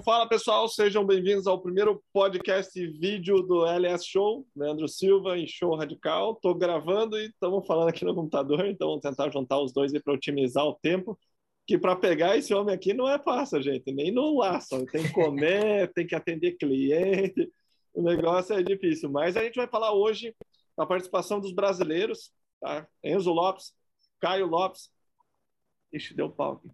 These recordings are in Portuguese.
Então, fala pessoal, sejam bem-vindos ao primeiro podcast e vídeo do LS Show, Leandro Silva e Show Radical. Estou gravando e estamos falando aqui no computador, então vamos tentar juntar os dois para otimizar o tempo. Que para pegar esse homem aqui não é fácil, gente, nem no laço. Tem que comer, tem que atender cliente, o negócio é difícil. Mas a gente vai falar hoje da participação dos brasileiros, tá? Enzo Lopes, Caio Lopes. Ixi, deu pau aqui.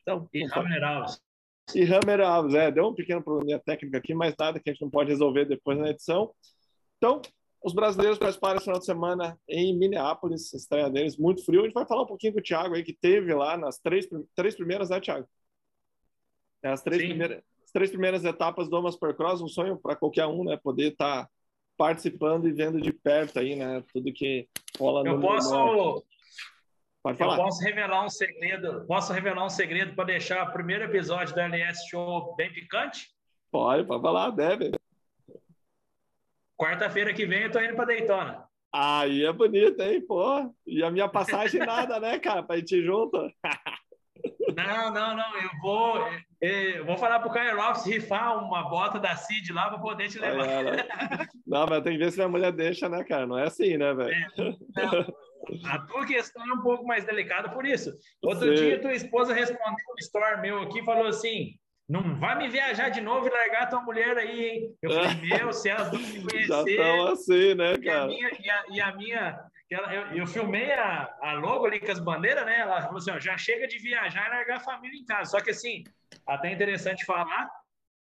Então, e Alves. E Hammer Alves, é, deu um pequeno problema técnico aqui, mas nada que a gente não pode resolver depois na edição. Então, os brasileiros participaram esse final de semana em Minneapolis, estreia deles, muito frio. A gente vai falar um pouquinho com o Thiago aí, que teve lá nas três, três primeiras, né, Thiago? É, as três, primeiras, as três primeiras etapas do Amas Cross, um sonho para qualquer um, né? Poder estar tá participando e vendo de perto aí, né? Tudo que rola Eu no posso, Pode falar. Eu posso revelar um segredo, posso revelar um segredo para deixar o primeiro episódio do LS Show bem picante? Pode, pode falar, deve. Quarta-feira que vem eu tô indo para Daytona. Aí é bonito, hein, pô. E a minha passagem nada, né, cara, para ir te junto. Não, não, não. Eu vou, eu vou falar pro Caio Lopes rifar uma bota da Cid lá para poder te levar. É, não, mas tem que ver se minha mulher deixa, né, cara? Não é assim, né, velho? É, a tua questão é um pouco mais delicada por isso. Outro Sim. dia, tua esposa respondeu um story meu aqui falou assim: não vai me viajar de novo e largar tua mulher aí, hein? Eu falei, meu, se elas não me conhecer. Já estão assim, né, cara? E a minha, e a, e a minha ela, eu, eu, filmei a, a logo ali com as bandeiras, né? Ela falou assim: ó, já chega de viajar e largar a família em casa. Só que assim, até interessante falar,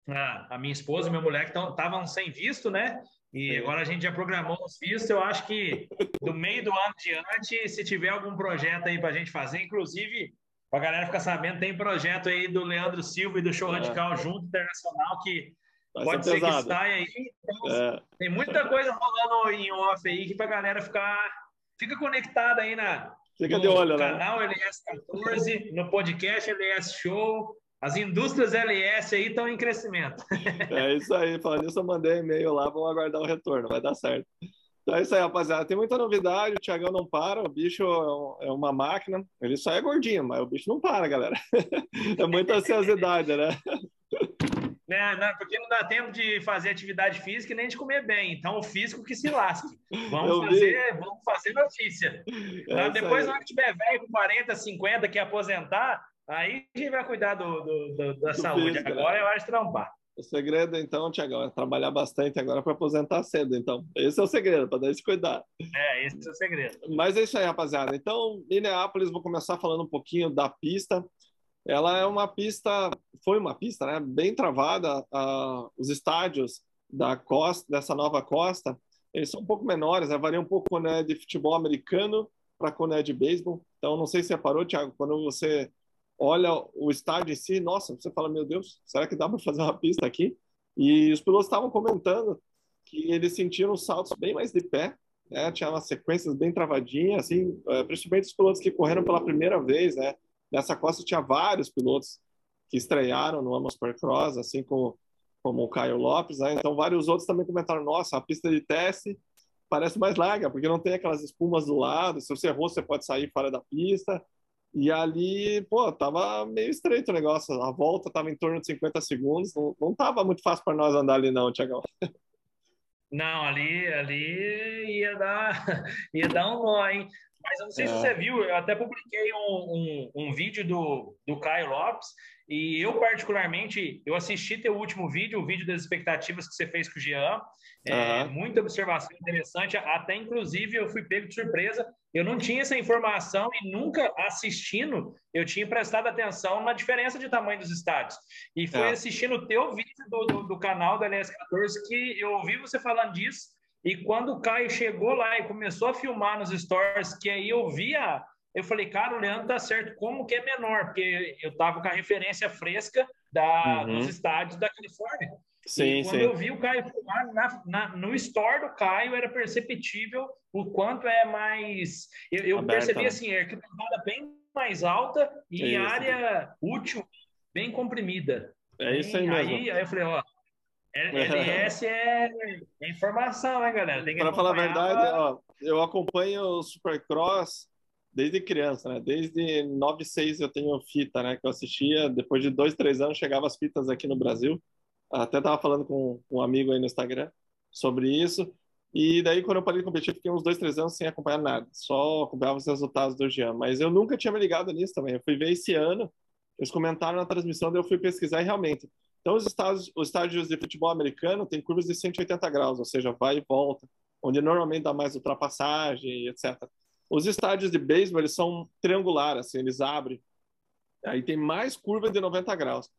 a, a minha esposa e minha mulher que estavam sem visto, né? E agora a gente já programou os vistos. Eu acho que do meio do ano diante, se tiver algum projeto aí para a gente fazer, inclusive, para a galera ficar sabendo, tem projeto aí do Leandro Silva e do Show é. Radical junto internacional que Vai pode ser, ser que saia aí. Então, é. Tem muita coisa rolando em off aí que para a galera ficar Fica conectado aí na, Fica no de olho, canal né? LS14, no podcast LS Show. As indústrias LS aí estão em crescimento. É isso aí. Falando isso, eu mandei e-mail lá, vamos aguardar o retorno, vai dar certo. Então é isso aí, rapaziada. Tem muita novidade, o Thiagão não para, o bicho é, é uma máquina. Ele só é gordinho, mas o bicho não para, galera. É muita ansiosidade, né? né? Não, porque não dá tempo de fazer atividade física e nem de comer bem. Então, o físico que se lasque. Vamos, fazer, vamos fazer notícia. É depois, na hora que tiver velho com 40, 50, que aposentar, aí a gente vai cuidar do, do, do da saúde. Físico, né? Agora é hora de trampar. O segredo, então, Tiagão, é trabalhar bastante agora para aposentar cedo. Então, esse é o segredo, para dar esse cuidado. É, esse é o segredo. Mas é isso aí, rapaziada. Então, Minneapolis, vou começar falando um pouquinho da pista ela é uma pista, foi uma pista, né, bem travada. Uh, os estádios da costa, dessa nova costa, eles são um pouco menores, né, varia um pouco quando é de futebol americano para quando é de beisebol. Então, não sei se você parou, Thiago, quando você olha o estádio em si, nossa, você fala, meu Deus, será que dá para fazer uma pista aqui? E os pilotos estavam comentando que eles sentiram saltos bem mais de pé, né? Tinha umas sequências bem travadinhas, assim, eh, principalmente os pilotos que correram pela primeira vez, né? Nessa costa tinha vários pilotos que estrearam no Amos Cross, assim como, como o Caio Lopes, né? Então vários outros também comentaram: nossa, a pista de teste parece mais larga, porque não tem aquelas espumas do lado. Se você errou, você pode sair fora da pista. E ali, pô, tava meio estreito o negócio. A volta tava em torno de 50 segundos. Não, não tava muito fácil para nós andar ali, não, Tiagão. Não, ali, ali ia dar, ia dar um nó, hein? Mas eu não sei é. se você viu, eu até publiquei um, um, um, vídeo do, do Caio Lopes, e eu, particularmente, eu assisti teu último vídeo, o vídeo das expectativas que você fez com o Jean. É, uhum. Muita observação interessante, até inclusive eu fui pego de surpresa. Eu não tinha essa informação e nunca assistindo eu tinha prestado atenção na diferença de tamanho dos estádios. E foi é. assistindo o teu vídeo do, do, do canal da LS14 que eu ouvi você falando disso e quando o Caio chegou lá e começou a filmar nos stories, que aí eu via, eu falei, cara, o Leandro tá certo, como que é menor? Porque eu tava com a referência fresca da, uhum. dos estádios da Califórnia. Sim, e quando sim. eu vi o Caio filmar na, na, no store do Caio, era perceptível o quanto é mais. Eu, eu percebi né? assim, é arquibancada bem mais alta e área útil bem comprimida. É isso aí mesmo. Aí, aí eu falei, ó, LS é, é informação, né, galera? Para falar a verdade, ó, eu acompanho o Supercross desde criança, né? Desde 96 eu tenho fita, né? Que eu assistia. Depois de dois, três anos chegava as fitas aqui no Brasil. Até estava falando com um amigo aí no Instagram sobre isso. E daí, quando eu parei de competir, fiquei uns dois, três anos sem acompanhar nada. Só acompanhava os resultados do Jean. Mas eu nunca tinha me ligado nisso também. Eu fui ver esse ano, eles comentaram na transmissão, daí eu fui pesquisar e realmente. Então, os estádios, os estádios de futebol americano têm curvas de 180 graus, ou seja, vai e volta, onde normalmente dá mais ultrapassagem, etc. Os estádios de beisebol, eles são triangulares, assim, eles abrem. Aí tem mais curva de 90 graus.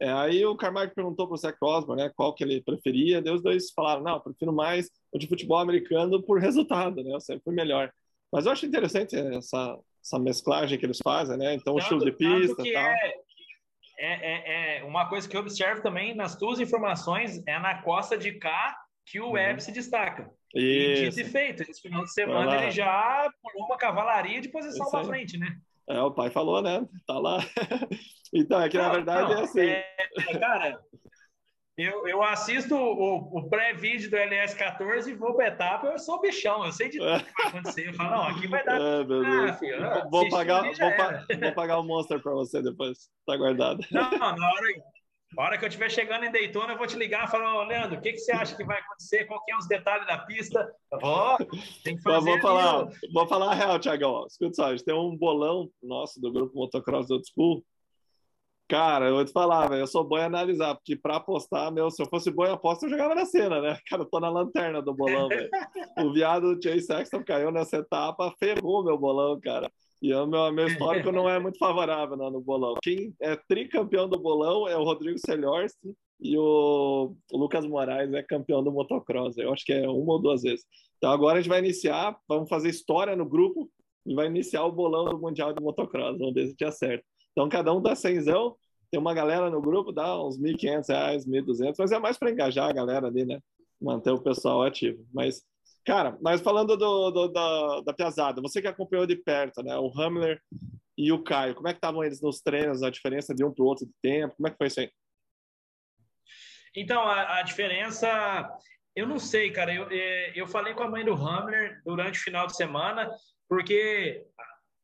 É, aí o Carmack perguntou para o Zach Osborne né, qual que ele preferia, daí os dois falaram, não, prefiro mais o de futebol americano por resultado, né, eu sempre fui melhor. Mas eu acho interessante essa, essa mesclagem que eles fazem, né, então o estilo de pista e tal. É, é, é, uma coisa que eu observo também nas tuas informações é na costa de cá que o Web uhum. se destaca. E dito e feito, esse final de semana ele já pulou uma cavalaria de posição para frente, né? É, o pai falou, né? Tá lá. então, é que na verdade não, é assim. É, cara, eu, eu assisto o, o pré-vídeo do LS14 e vou para etapa, eu sou bichão, eu sei de tudo que vai acontecer. Eu falo, não, aqui vai dar. É, ah, filho, vou, pagar, vou, pa vou, pagar o Monster para você depois. Tá guardado. Não, na hora, a hora que eu estiver chegando em Daytona, eu vou te ligar e falar, oh, Leandro, o que, que você acha que vai acontecer? Qual que é os detalhes da pista? Ó, oh, tem que fazer. vou falar, vou falar a real, Tiagão. Escuta só, a gente tem um bolão nosso do grupo Motocross Old School. Cara, eu vou te falar, velho, eu sou bom em analisar, porque para apostar, meu, se eu fosse bom em aposta, eu jogava na cena, né? Cara, eu tô na lanterna do bolão, velho. o viado do Chase Sexton caiu nessa etapa, ferrou meu bolão, cara. E o meu, meu histórico não é muito favorável né, no bolão. Quem é tricampeão do bolão é o Rodrigo Celhorsti e o, o Lucas Moraes é campeão do motocross. Eu acho que é uma ou duas vezes. Então agora a gente vai iniciar, vamos fazer história no grupo e vai iniciar o bolão do Mundial de Motocross. Vamos ver se tinha certo. Então cada um dá cenzão, tem uma galera no grupo, dá uns 1.500 reais, 1.200, mas é mais para engajar a galera ali, né? Manter o pessoal ativo. Mas Cara, mas falando do, do, da, da Piazada, você que acompanhou de perto, né? O Hamler e o Caio, como é que estavam eles nos treinos, a diferença de um para o outro de tempo? Como é que foi isso aí? Então, a, a diferença, eu não sei, cara. Eu, é, eu falei com a mãe do Hamler durante o final de semana, porque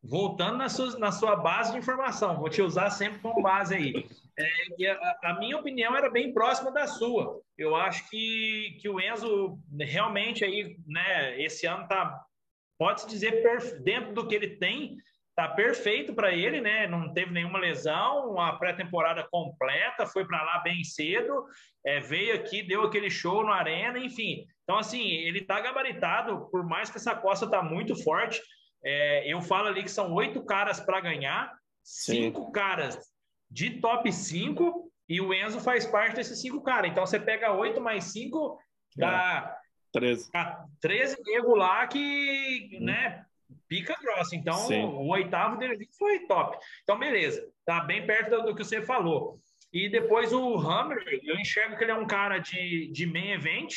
voltando na sua, na sua base de informação, vou te usar sempre como base aí. É, a, a, minha opinião era bem próxima da sua. Eu acho que, que o Enzo realmente aí, né, esse ano tá, pode-se dizer, dentro do que ele tem, tá perfeito para ele, né? Não teve nenhuma lesão, a pré-temporada completa, foi para lá bem cedo, é, veio aqui, deu aquele show na arena, enfim. Então, assim, ele tá gabaritado, por mais que essa costa tá muito forte. É, eu falo ali que são oito caras para ganhar, cinco Sim. caras de top 5 e o Enzo faz parte desses cinco caras. Então você pega 8 mais 5, dá é, 13. 13 nego lá que, hum. né, pica grossa. Então Sim. o oitavo dele foi top. Então beleza, tá bem perto do, do, que você falou. E depois o Hammer, eu enxergo que ele é um cara de, de main event,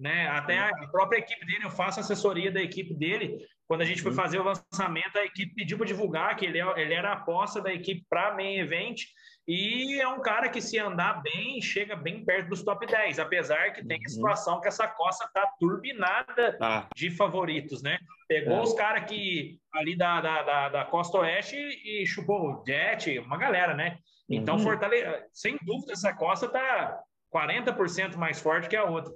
né? Até a própria equipe dele, eu faço assessoria da equipe dele. Quando a gente foi fazer o lançamento, a equipe pediu para divulgar que ele, é, ele era a aposta da equipe para main event. E é um cara que, se andar bem, chega bem perto dos top 10, apesar que tem a uhum. situação que essa costa tá turbinada ah. de favoritos, né? Pegou é. os caras que ali da, da, da, da, costa oeste e chupou o Jet, uma galera, né? Então, uhum. Fortale... sem dúvida, essa costa tá 40% mais forte que a outra.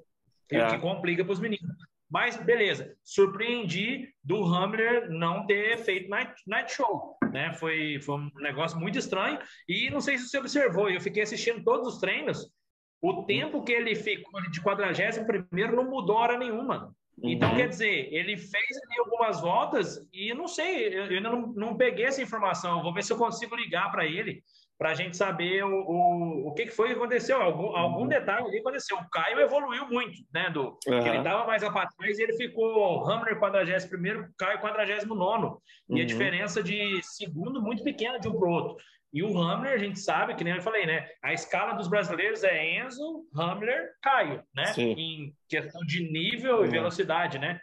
É. O que complica para os meninos. Mas beleza, surpreendi do Hamler não ter feito night, night show, né? Foi, foi um negócio muito estranho. E não sei se você observou, eu fiquei assistindo todos os treinos. O tempo que ele ficou de 41 não mudou hora nenhuma. Então, uhum. quer dizer, ele fez ali algumas voltas e não sei, eu ainda não, não peguei essa informação. Vou ver se eu consigo ligar para ele para a gente saber o, o, o que, foi que aconteceu. Algum, algum uhum. detalhe ali aconteceu. O Caio evoluiu muito, né? Do, uhum. Ele estava mais para trás e ele ficou Hammer 41, Caio 49. E uhum. a diferença de segundo muito pequena de um para o outro. E o Hamler, a gente sabe, que nem eu falei, né? A escala dos brasileiros é Enzo, Hamler, Caio, né? Sim. Em questão de nível e velocidade, né?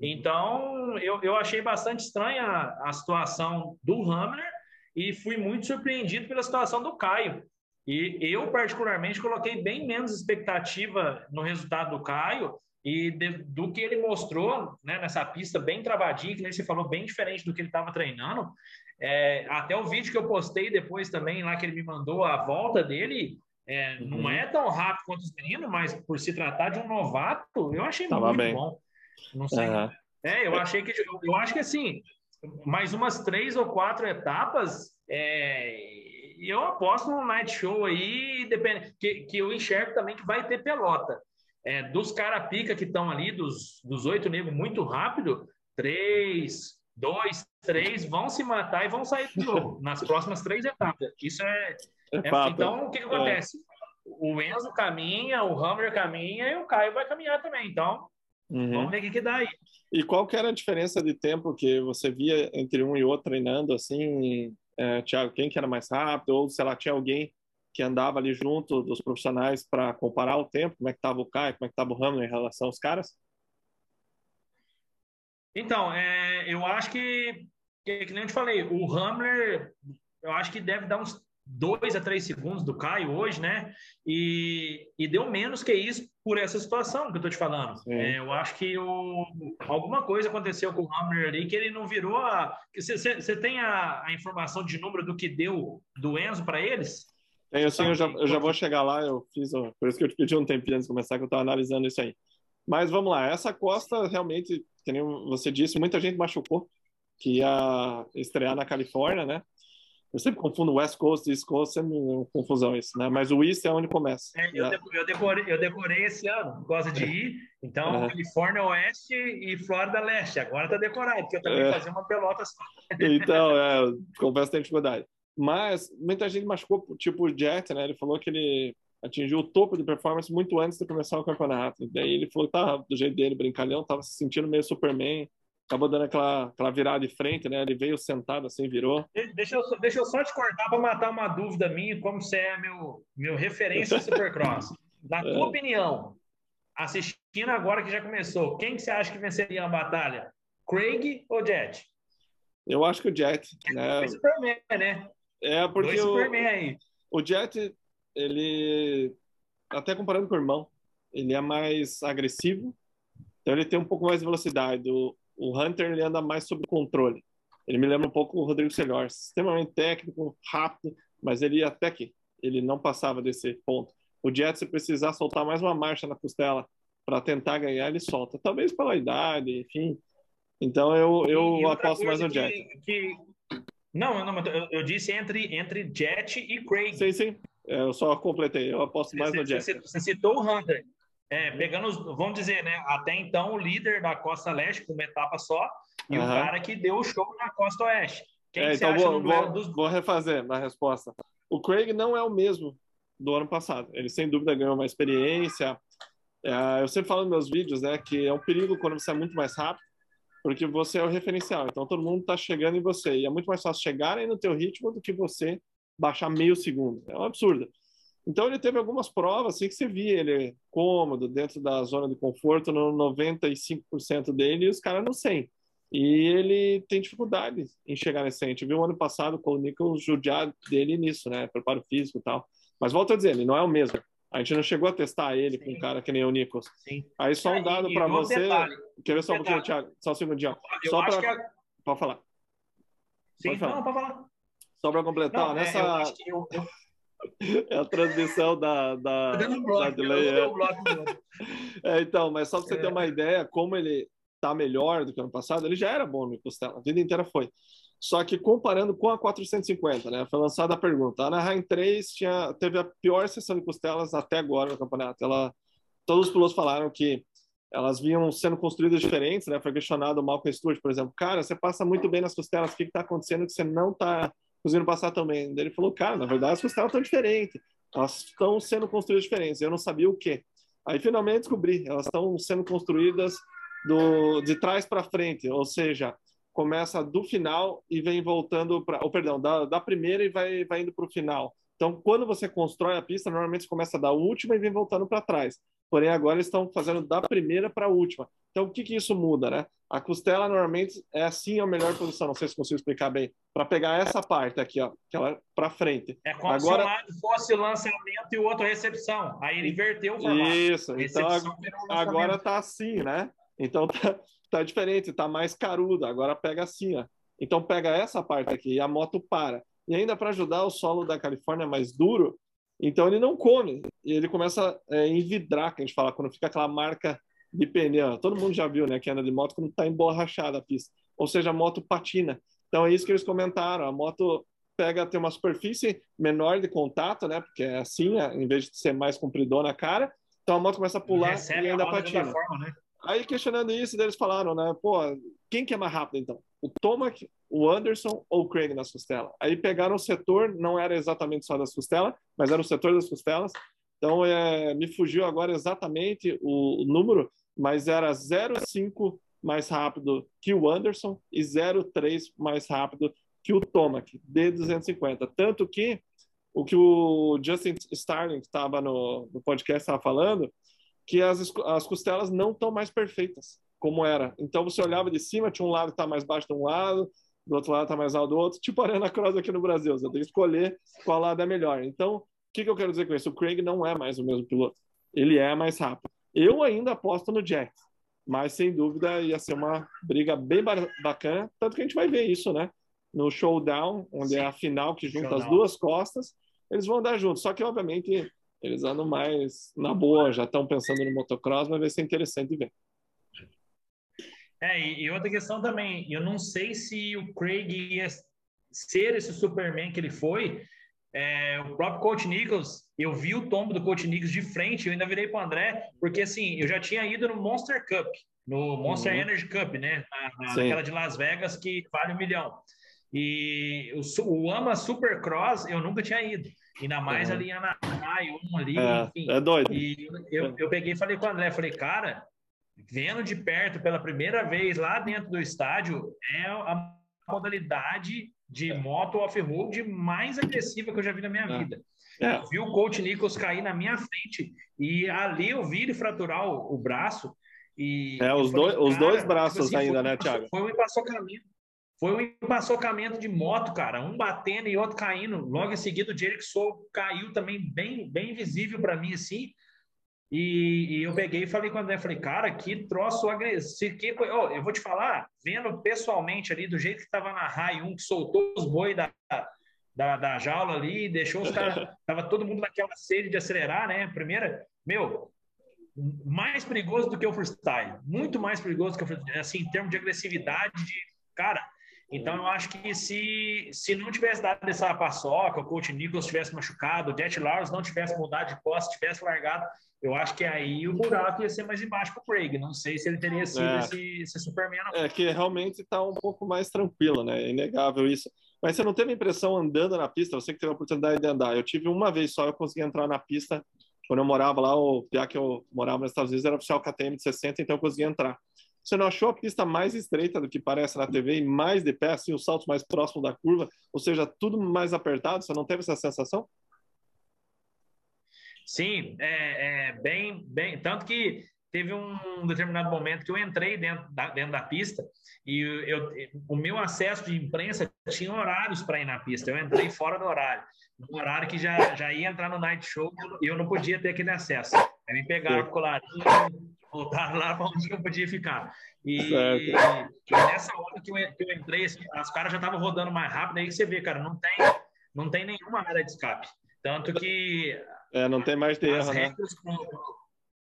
Então, eu, eu achei bastante estranha a, a situação do Hamler e fui muito surpreendido pela situação do Caio. E eu, particularmente, coloquei bem menos expectativa no resultado do Caio E de, do que ele mostrou né, nessa pista bem travadinha, que nem você falou, bem diferente do que ele estava treinando, é, até o vídeo que eu postei depois também, lá que ele me mandou a volta dele, é, uhum. não é tão rápido quanto os meninos, mas por se tratar de um novato, eu achei Tava muito bem. bom. Não sei. Uhum. É, eu achei que eu, eu, acho que assim, mais umas três ou quatro etapas, é, eu aposto no night show aí, depende, que, que eu enxergo também que vai ter pelota. É, dos cara pica que estão ali, dos, dos oito negros muito rápido, três, dois, três vão se matar e vão sair do jogo nas próximas três etapas. Isso é. é, é então, o que, que acontece? O Enzo caminha, o Hammer caminha e o Caio vai caminhar também. Então, uhum. vamos ver o que, que dá aí. E qual que era a diferença de tempo que você via entre um e outro treinando assim, é, Thiago? Quem que era mais rápido? Ou, sei lá, tinha alguém que andava ali junto dos profissionais para comparar o tempo? Como é que estava o Caio? Como é que estava o Hammer em relação aos caras? Então, é, eu acho que, que, que nem eu te falei, o Hamler, eu acho que deve dar uns dois a três segundos do Caio hoje, né? E, e deu menos que isso por essa situação que eu tô te falando. É, eu acho que o, alguma coisa aconteceu com o Hamler ali que ele não virou a. Você tem a, a, informação de número do que deu do Enzo para eles? Tenho sim, eu já, eu já vou chegar lá. Eu fiz, por isso que eu te pedi um tempinho antes de começar, que eu estava analisando isso aí. Mas vamos lá, essa Costa realmente, como você disse, muita gente machucou que ia estrear na Califórnia, né? Eu sempre confundo West Coast e East Coast, sempre uma confusão isso, né? Mas o East é onde começa. É, eu, né? eu, decorei, eu decorei esse ano, gosto de ir. Então, uhum. Califórnia Oeste e Flórida Leste. Agora tá decorado, porque eu também é. fazia uma pelota só. Então, é, confesso que tem dificuldade. Mas muita gente machucou, tipo o Jet, né? Ele falou que ele atingiu o topo de performance muito antes de começar o campeonato. Daí ele falou que tava do jeito dele, brincalhão, tava se sentindo meio Superman acabou dando aquela, aquela virada de frente, né? Ele veio sentado assim, virou. Deixa eu, deixa eu só te cortar para matar uma dúvida minha, como você é meu, meu referência Supercross. Na tua é. opinião, assistindo agora que já começou, quem que você acha que venceria a batalha? Craig ou Jet? Eu acho que o Jet. Né? O Superman, né? É, porque Dois o, Superman aí. o Jet, ele, até comparando com o irmão, ele é mais agressivo, então ele tem um pouco mais de velocidade. O, o Hunter ele anda mais sob controle. Ele me lembra um pouco o Rodrigo Selhor, extremamente técnico, rápido, mas ele até que ele não passava desse ponto. O Jet, se precisar soltar mais uma marcha na costela para tentar ganhar, ele solta. Talvez pela idade, enfim. Então eu, eu aposto mais no Jet. Que... Não, não eu, eu, disse entre, entre Jet e Craig. Sim, sim. É, eu só completei. Eu aposto mais você, no Jet. Você, você citou o Hunter. É, pegando, vamos dizer, né? Até então, o líder da Costa Leste, com uma etapa só, e uhum. o cara que deu o show na Costa Oeste. Quem é, que então vou, vou, dos... vou refazer na resposta. O Craig não é o mesmo do ano passado. Ele, sem dúvida, ganhou uma experiência. É, eu sempre falo nos meus vídeos, né, que é um perigo quando você é muito mais rápido, porque você é o referencial. Então, todo mundo está chegando em você. E é muito mais fácil chegarem no teu ritmo do que você baixar meio segundo. É um absurdo. Então ele teve algumas provas assim que você via ele cômodo, dentro da zona de conforto, no 95% dele e os caras no 100. E ele tem dificuldade em chegar nesse 100. A gente viu ano passado com o Nichols judiar dele nisso, né? Preparo físico e tal. Mas volto a dizer, ele não é o mesmo. A gente não chegou a testar ele Sim. com um cara que nem o Nichols. Sim. Aí só um dado para você. Detalhe. Quer ver só um pouquinho, Thiago? Só um segundinho. Eu só para. Que... Pode falar. Sim, pode falar. não, pode falar. Só para completar, não, nessa. É, eu acho que eu, eu é a transmissão da, da, bloco, da delay. É. é. então, mas só para você é. ter uma ideia, como ele está melhor do que ano passado, ele já era bom no costela, a vida inteira foi. Só que comparando com a 450, né? Foi lançada a pergunta. A Anaheim 3 tinha, teve a pior sessão de costelas até agora no campeonato. Ela, todos os pilotos falaram que elas vinham sendo construídas diferentes, né? Foi questionado o Malcolm Stewart, por exemplo. Cara, você passa muito bem nas costelas, o que está acontecendo que você não está conseguindo passar também. Ele falou, cara, na verdade as costelas estão diferentes, elas estão sendo construídas diferentes. Eu não sabia o que. Aí finalmente descobri, elas estão sendo construídas do, de trás para frente, ou seja, começa do final e vem voltando para, ou perdão, da, da primeira e vai, vai indo para o final. Então, quando você constrói a pista, normalmente começa da última e vem voltando para trás. Porém, agora eles estão fazendo da primeira para a última. Então, o que, que isso muda, né? A costela normalmente é assim a melhor posição, não sei se consigo explicar bem, para pegar essa parte aqui, ó, que ela para frente. É como Agora... se um lado fosse lançamento e o outro recepção. Aí ele inverteu o formato. Isso, então agora tá assim, né? Então tá, tá diferente, tá mais carudo. Agora pega assim, ó. Então pega essa parte aqui e a moto para. E ainda para ajudar o solo da Califórnia mais duro, então ele não come. E ele começa a é, envidrar, que a gente fala, quando fica aquela marca de pneu. Todo mundo já viu, né, que anda de moto quando está emborrachada a pista. Ou seja, a moto patina. Então é isso que eles comentaram. A moto pega, tem uma superfície menor de contato, né, porque é assim, é, em vez de ser mais compridona a cara. Então a moto começa a pular e, e ainda patina. Forma, né? Aí questionando isso, eles falaram, né, pô, quem que é mais rápido então? O Tomac, o Anderson ou o Craig nas costelas? Aí pegaram o setor, não era exatamente só das costelas, mas era o setor das costelas. Então, é, me fugiu agora exatamente o, o número, mas era 0,5 mais rápido que o Anderson e 0,3 mais rápido que o Tomac, de 250. Tanto que o que o Justin Starling, que estava no, no podcast, estava falando, que as, as costelas não estão mais perfeitas, como era. Então, você olhava de cima, tinha um lado que está mais baixo de um lado, do outro lado está mais alto do outro, tipo Arena Cross aqui no Brasil. Você tem que escolher qual lado é melhor. Então, o que, que eu quero dizer com isso? O Craig não é mais o mesmo piloto. Ele é mais rápido. Eu ainda aposto no Jack, mas sem dúvida ia ser uma briga bem bacana, tanto que a gente vai ver isso, né? No showdown, onde Sim. é a final que junta showdown. as duas costas, eles vão andar juntos. Só que, obviamente, eles andam mais na boa, já estão pensando no motocross, mas vai ser interessante ver. É, e outra questão também, eu não sei se o Craig ia ser esse Superman que ele foi, é, o próprio Coach Nichols, eu vi o tombo do Coach Nichols de frente, eu ainda virei para o André, porque assim, eu já tinha ido no Monster Cup, no Monster uhum. Energy Cup, né? Na, naquela de Las Vegas que vale um milhão. E o, o AMA Supercross eu nunca tinha ido. Ainda mais uhum. ali na Rai 1 ali, é, enfim. É doido. E eu, eu peguei e falei com o André, falei, cara, vendo de perto pela primeira vez lá dentro do estádio, é a modalidade de moto off-road mais agressiva que eu já vi na minha é. vida. É. Eu vi o Coach Nichols cair na minha frente e ali eu vi ele fraturar o, o braço. E é, os, falei, dois, os dois braços assim, ainda, né, Thiago? Foi um empaçocamento. Foi um empaçocamento de moto, cara. Um batendo e outro caindo. Logo em seguida, o Jerick Soul caiu também bem, bem visível para mim, assim. E, e, eu peguei e falei com o André, falei, cara, que troço agressivo. Que, oh, eu vou te falar, vendo pessoalmente ali, do jeito que estava na RAI 1, que soltou os boi da, da, da jaula ali, deixou os caras, tava todo mundo naquela sede de acelerar, né? Primeira, meu, mais perigoso do que o freestyle, muito mais perigoso que o freestyle, assim, em termos de agressividade, de, cara, então, eu acho que se, se não tivesse dado essa paçoca, o Coach Nicholas tivesse machucado, o Jet Lawrence não tivesse mudado de posse, tivesse largado, eu acho que aí o buraco ia ser mais embaixo para o Craig. Não sei se ele teria sido é. esse, esse Superman. Não. É que realmente está um pouco mais tranquilo, né? É inegável isso. Mas você não teve a impressão andando na pista? Você que teve a oportunidade de andar. Eu tive uma vez só, eu consegui entrar na pista. Quando eu morava lá, o piá que eu morava nos Estados Unidos era oficial KTM de 60, então eu consegui entrar. Você não achou a pista mais estreita do que parece na TV e mais de pé, assim, os saltos mais próximos da curva, ou seja, tudo mais apertado? Você não teve essa sensação? Sim, é, é bem, bem. Tanto que teve um determinado momento que eu entrei dentro da, dentro da pista e eu, o meu acesso de imprensa tinha horários para ir na pista. Eu entrei fora do horário, no horário que já, já ia entrar no night show e eu não podia ter aquele acesso. Aí me pegaram o colarinho, voltaram lá para onde eu podia ficar. E, e, nessa hora que eu, eu entrei, assim, os caras já estavam rodando mais rápido, aí você vê, cara, não tem, não tem nenhuma área de escape. Tanto que. É, não tem mais de erro, né?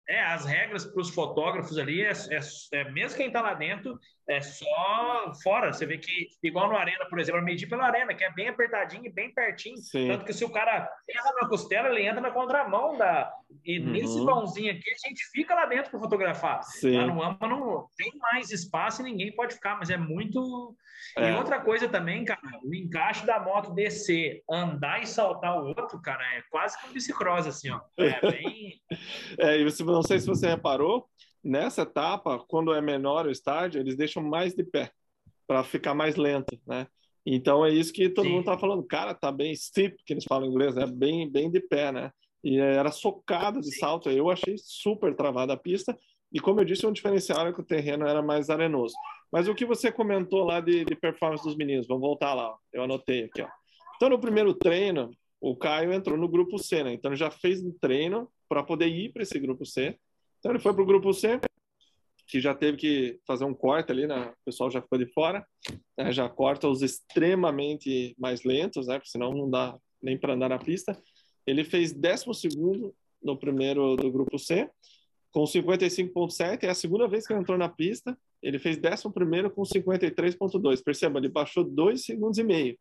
É, as regras para os fotógrafos ali, é, é, é, mesmo quem está lá dentro, é só fora. Você vê que, igual no Arena, por exemplo, medir pela Arena, que é bem apertadinho e bem pertinho. Sim. Tanto que se o cara erra na costela, ele entra na contramão da. E uhum. nesse vãozinho aqui, a gente fica lá dentro para fotografar. Sim. Lá no AMA não tem mais espaço e ninguém pode ficar, mas é muito. É. E outra coisa também, cara, o encaixe da moto descer, andar e saltar o outro, cara, é quase como bicicross, assim, ó. É bem. é, e você, não sei se você reparou, nessa etapa, quando é menor o estádio, eles deixam mais de pé para ficar mais lento, né? Então é isso que todo Sim. mundo tá falando, cara, tá bem steep, que eles falam em inglês, né? Bem, bem de pé, né? E era socado de salto. Eu achei super travada a pista. E como eu disse, um diferencial era que o terreno era mais arenoso. Mas o que você comentou lá de, de performance dos meninos, vamos voltar lá, eu anotei aqui. Ó. Então, no primeiro treino, o Caio entrou no grupo C, né? Então, ele já fez um treino para poder ir para esse grupo C. Então, ele foi para o grupo C, que já teve que fazer um corte ali, né? O pessoal já ficou de fora, né? já corta os extremamente mais lentos, né? Porque senão não dá nem para andar na pista. Ele fez 12 no primeiro do grupo C, com 55,7. É a segunda vez que ele entrou na pista. Ele fez 11 com 53,2. Perceba, ele baixou 2 segundos e meio.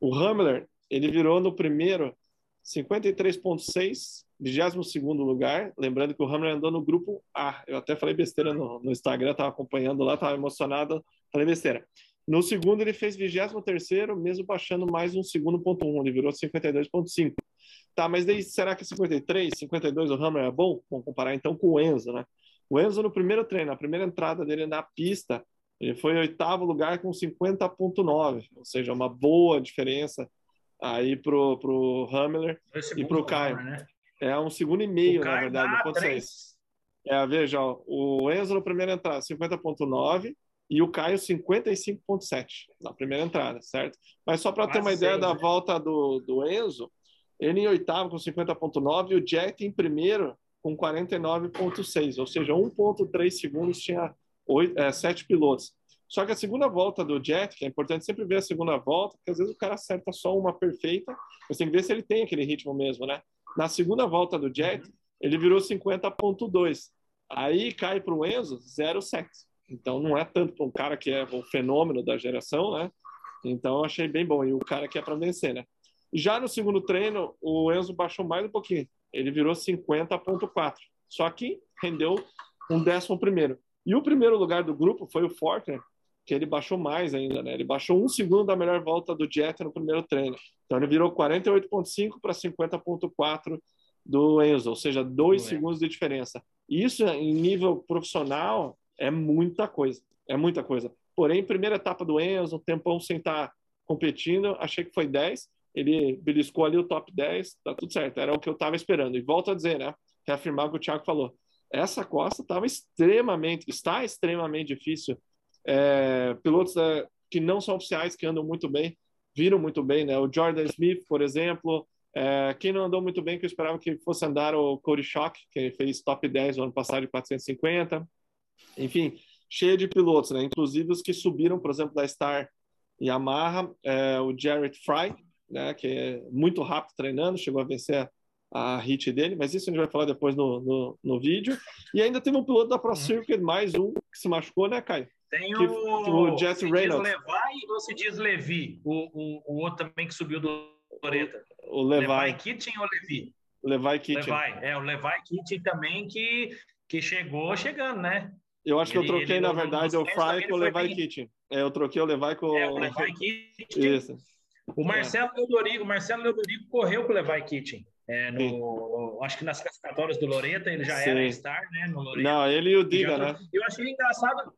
O Hamler, ele virou no primeiro 53,6, 22 lugar. Lembrando que o Hamler andou no grupo A. Eu até falei besteira no, no Instagram, estava acompanhando lá, estava emocionado, falei besteira. No segundo, ele fez 23, mesmo baixando mais um segundo ponto um, ele virou 52,5. Tá, mas daí será que 53, 52 o Hammer é bom? Vamos comparar então com o Enzo, né? O Enzo no primeiro treino, na primeira entrada dele na pista, ele foi em oitavo lugar com 50,9, ou seja, uma boa diferença aí pro, pro Hamler e pro Caio. Né? É um segundo e meio, na verdade, ponto É, veja, ó, o Enzo no primeiro entrada, 50,9 e o Caio 55,7 na primeira entrada, certo? Mas só para ter uma ideia da né? volta do, do Enzo, ele em oitavo com 50,9 e o Jet em primeiro com 49,6, ou seja, 1,3 segundos tinha oito, é, sete pilotos. Só que a segunda volta do Jet, que é importante sempre ver a segunda volta, porque às vezes o cara acerta só uma perfeita, mas tem que ver se ele tem aquele ritmo mesmo, né? Na segunda volta do Jet, ele virou 50,2. Aí cai para o Enzo 0,7. Então não é tanto para um cara que é o fenômeno da geração, né? Então eu achei bem bom. E o cara que é para vencer, né? Já no segundo treino, o Enzo baixou mais um pouquinho. Ele virou 50,4. Só que rendeu um décimo primeiro. E o primeiro lugar do grupo foi o Forkner, que ele baixou mais ainda, né? Ele baixou um segundo da melhor volta do Jet no primeiro treino. Então ele virou 48,5 para 50,4 do Enzo, ou seja, dois segundos de diferença. Isso em nível profissional é muita coisa, é muita coisa. Porém, primeira etapa do Enzo, tempão sem estar competindo, achei que foi 10. Ele beliscou ali o top 10, tá tudo certo, era o que eu estava esperando. E volto a dizer, né? Reafirmar o que o Thiago falou. Essa costa estava extremamente, está extremamente difícil. É, pilotos é, que não são oficiais, que andam muito bem, viram muito bem, né? O Jordan Smith, por exemplo, é, quem não andou muito bem, que eu esperava que fosse andar o Cody Shock, que fez top 10 no ano passado de 450 enfim, cheia de pilotos, né? Inclusive os que subiram, por exemplo, da Star Yamaha, é, o Jarrett Fry, né? Que é muito rápido treinando, chegou a vencer a hit dele, mas isso a gente vai falar depois no, no, no vídeo. E ainda teve um piloto da Pro uhum. Circuit, mais um, que se machucou, né, Caio? Tem que, o, o Jet se Reynolds. diz Levi ou se diz Levi? O, o, o outro também que subiu do Loreta. O, o Levi. Levi Kitchen ou Levi? O Levi Kitchen. Levi, é, o Levi Kitchen também que, que chegou chegando, né? Eu acho que eu troquei, na verdade, o Fry com o Levi bem... Kitchen. É, eu troquei o Levi com é, o Levi Kitchen. Isso. O Marcelo é. Leodorigo, Marcelo Leodorigo correu com o Levi Kitchen. É, no, acho que nas classificatórias do Loreta ele já Sim. era star, né? No Loreta. Não, ele e o Diga, né? Eu achei engraçado.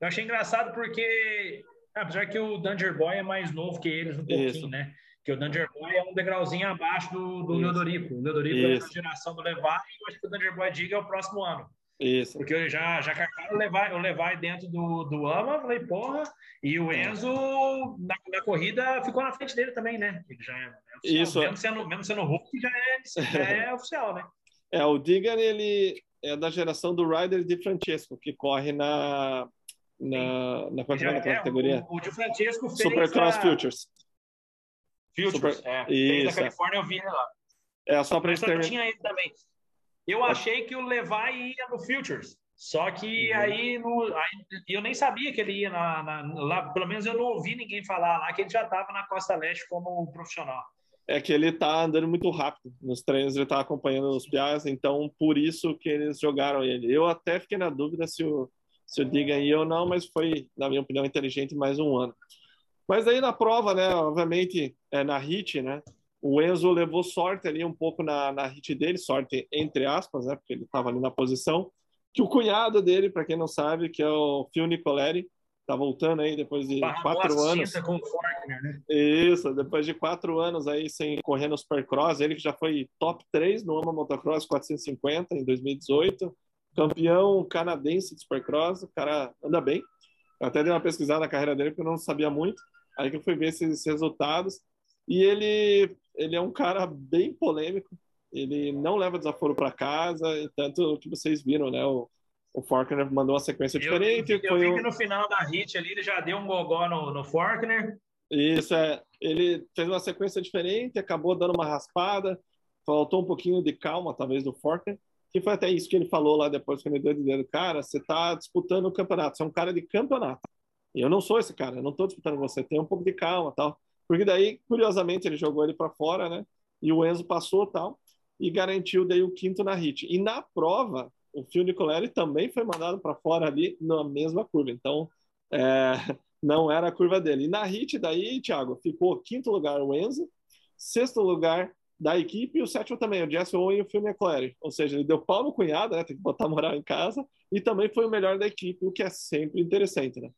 Eu achei engraçado porque, apesar que o Danger Boy é mais novo que eles um pouquinho, Isso. né? Que o Danger Boy é um degrauzinho abaixo do, do Leodorico. O Leodorico Isso. é da geração do Levi e eu acho que o Danger Boy Diga é o próximo ano. Isso. Porque eu já, já carcaram levar, eu levar dentro do, do AMA, falei, porra, e o Enzo na, na corrida ficou na frente dele também, né? Ele já é, é Isso. Mesmo sendo, mesmo sendo Hulk, já é, já é oficial, né? É, o Digan, ele é da geração do Ryder de Francesco, que corre na, na, na, é, categoria? O, o de Francesco fez Supercross a... Futures. Futures, Super... é. Isso. Fez a Califórnia, eu vi ele lá. É, só para terminar. tinha ele também. Eu achei que o Levi ia no Futures. Só que uhum. aí, no, aí, eu nem sabia que ele ia na, na, lá, pelo menos eu não ouvi ninguém falar lá que ele já estava na Costa Leste como profissional. É que ele está andando muito rápido nos treinos, ele está acompanhando os piás, então por isso que eles jogaram ele. Eu até fiquei na dúvida se o, se o Diga ia ou não, mas foi, na minha opinião, inteligente mais um ano. Mas aí na prova, né, obviamente, é na HIT, né, o Enzo levou sorte ali um pouco na, na hit dele, sorte entre aspas, né? Porque ele estava ali na posição. Que o cunhado dele, para quem não sabe, que é o Phil Nicoleri, tá voltando aí depois de quatro anos. Com o Forkner, né? Isso, depois de quatro anos aí sem correr no Supercross, ele que já foi top 3 no AMA Motocross 450 em 2018, campeão canadense de Supercross, o cara anda bem. Eu até dei uma pesquisada na carreira dele porque eu não sabia muito. Aí que eu fui ver esses resultados. E ele, ele é um cara bem polêmico. Ele não leva desaforo para casa, e tanto que vocês viram, né? O, o Faulkner mandou uma sequência eu, diferente. Eu, eu vi que no final da hit ali ele já deu um gogó no, no Faulkner. Isso, é. Ele fez uma sequência diferente, acabou dando uma raspada, faltou um pouquinho de calma, talvez, do Faulkner, que foi até isso que ele falou lá depois, quando ele deu dizendo, cara, você está disputando o campeonato, você é um cara de campeonato. E eu não sou esse cara, eu não estou disputando você, tem um pouco de calma tal. Porque daí, curiosamente, ele jogou ele para fora, né? E o Enzo passou tal, e garantiu daí o quinto na hit. E na prova, o Phil Nicoleri também foi mandado para fora ali na mesma curva. Então, é, não era a curva dele. E na hit daí, Thiago, ficou quinto lugar o Enzo, sexto lugar da equipe e o sétimo também, o Jesse Owen e o Phil Nicoleri. Ou seja, ele deu pau no cunhado, né? Tem que botar moral em casa. E também foi o melhor da equipe, o que é sempre interessante, né?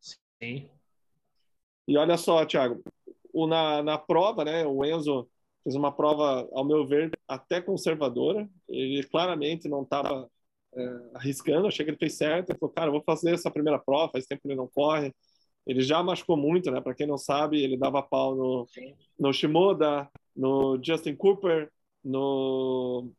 Sim. E olha só, Thiago, o, na, na prova, né, o Enzo fez uma prova, ao meu ver, até conservadora. Ele claramente não estava é, arriscando, achei que ele fez certo. Ele falou, cara, vou fazer essa primeira prova, faz tempo que ele não corre. Ele já machucou muito, né? Para quem não sabe, ele dava pau no, no Shimoda, no Justin Cooper, no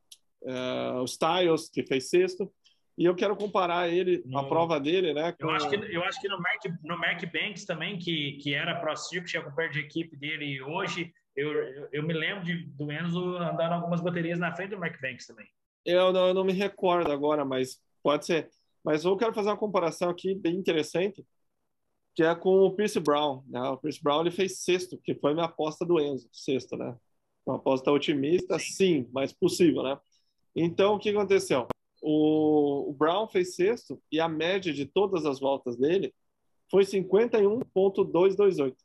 uh, Styles, que fez sexto. E eu quero comparar ele, no, a prova dele, né? Com... Eu, acho que, eu acho que no Mark, no Mark Banks também, que, que era pro circuit, tinha companheiro de equipe dele hoje, eu, eu, eu, me lembro de, do Enzo andando algumas baterias na frente do Mark Banks também. Eu não, eu não me recordo agora, mas pode ser. Mas eu quero fazer uma comparação aqui bem interessante, que é com o Pierce Brown. Né? O Pierce Brown ele fez sexto, que foi minha aposta do Enzo, sexto, né? Uma aposta otimista, sim, sim mas possível, né? Então, o que aconteceu? O, o Brown fez sexto e a média de todas as voltas dele foi 51.228.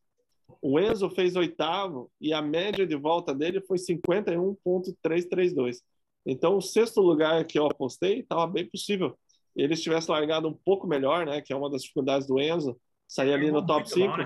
O Enzo fez oitavo e a média de volta dele foi 51.332. Então, o sexto lugar que eu apostei estava bem possível. Ele tivesse largado um pouco melhor, né? Que é uma das dificuldades do Enzo, sair ali no top 5. Né,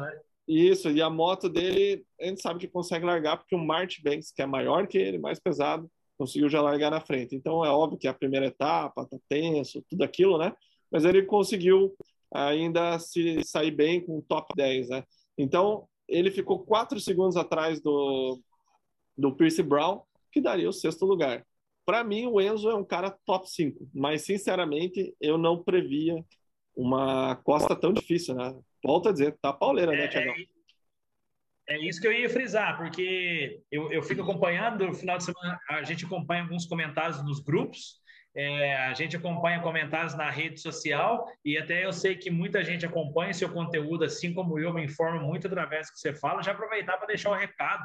né? Isso, e a moto dele, a gente sabe que consegue largar, porque o Martin Banks, que é maior que ele, mais pesado, conseguiu já largar na frente. Então é óbvio que a primeira etapa tá tenso, tudo aquilo, né? Mas ele conseguiu ainda se sair bem com o top 10, né? Então ele ficou quatro segundos atrás do, do Pierce Brown, que daria o sexto lugar. Para mim, o Enzo é um cara top 5, mas sinceramente eu não previa uma costa tão difícil, né? Volto a dizer, tá pauleira, né, Tiagão? É, é isso que eu ia frisar, porque eu, eu fico acompanhando, no final de semana a gente acompanha alguns comentários nos grupos, é, a gente acompanha comentários na rede social e até eu sei que muita gente acompanha seu conteúdo, assim como eu me informo muito através do que você fala. Já aproveitar para deixar um recado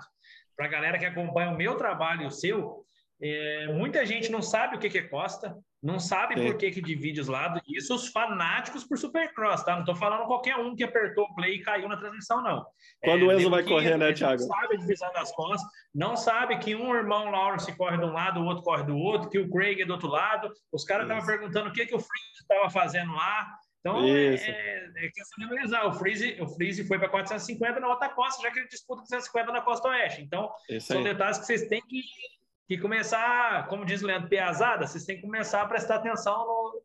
para a galera que acompanha o meu trabalho e o seu. É, muita gente não sabe o que, que é Costa, não sabe Sim. por que, que divide os lados. Isso os fanáticos por Supercross, tá? Não estou falando qualquer um que apertou o play e caiu na transmissão, não. Quando é, o Enzo vai correr, né, Thiago? Não sabe a divisão das costas, não sabe que um irmão Lawrence corre de um lado, o outro corre do outro, que o Craig é do outro lado. Os caras estavam perguntando o que, que o Freeze estava fazendo lá. Então, é, é, é questão de analisar. O Freeze, o Freeze foi para 450 na outra costa, já que ele disputa 250 na costa oeste. Então, são detalhes que vocês têm que que começar, como diz o Leandro, piazada, vocês têm que começar a prestar atenção no,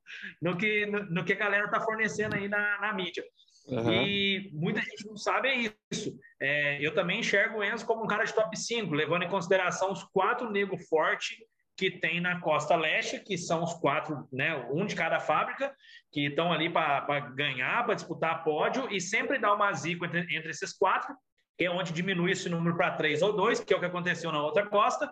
no, que, no, no que a galera está fornecendo aí na, na mídia. Uhum. E muita gente não sabe é isso. É, eu também enxergo o Enzo como um cara de top 5, levando em consideração os quatro negros fortes que tem na costa leste, que são os quatro, né, um de cada fábrica, que estão ali para ganhar, para disputar pódio, e sempre dá uma zica entre, entre esses quatro, que é onde diminui esse número para três ou dois, que é o que aconteceu na outra costa,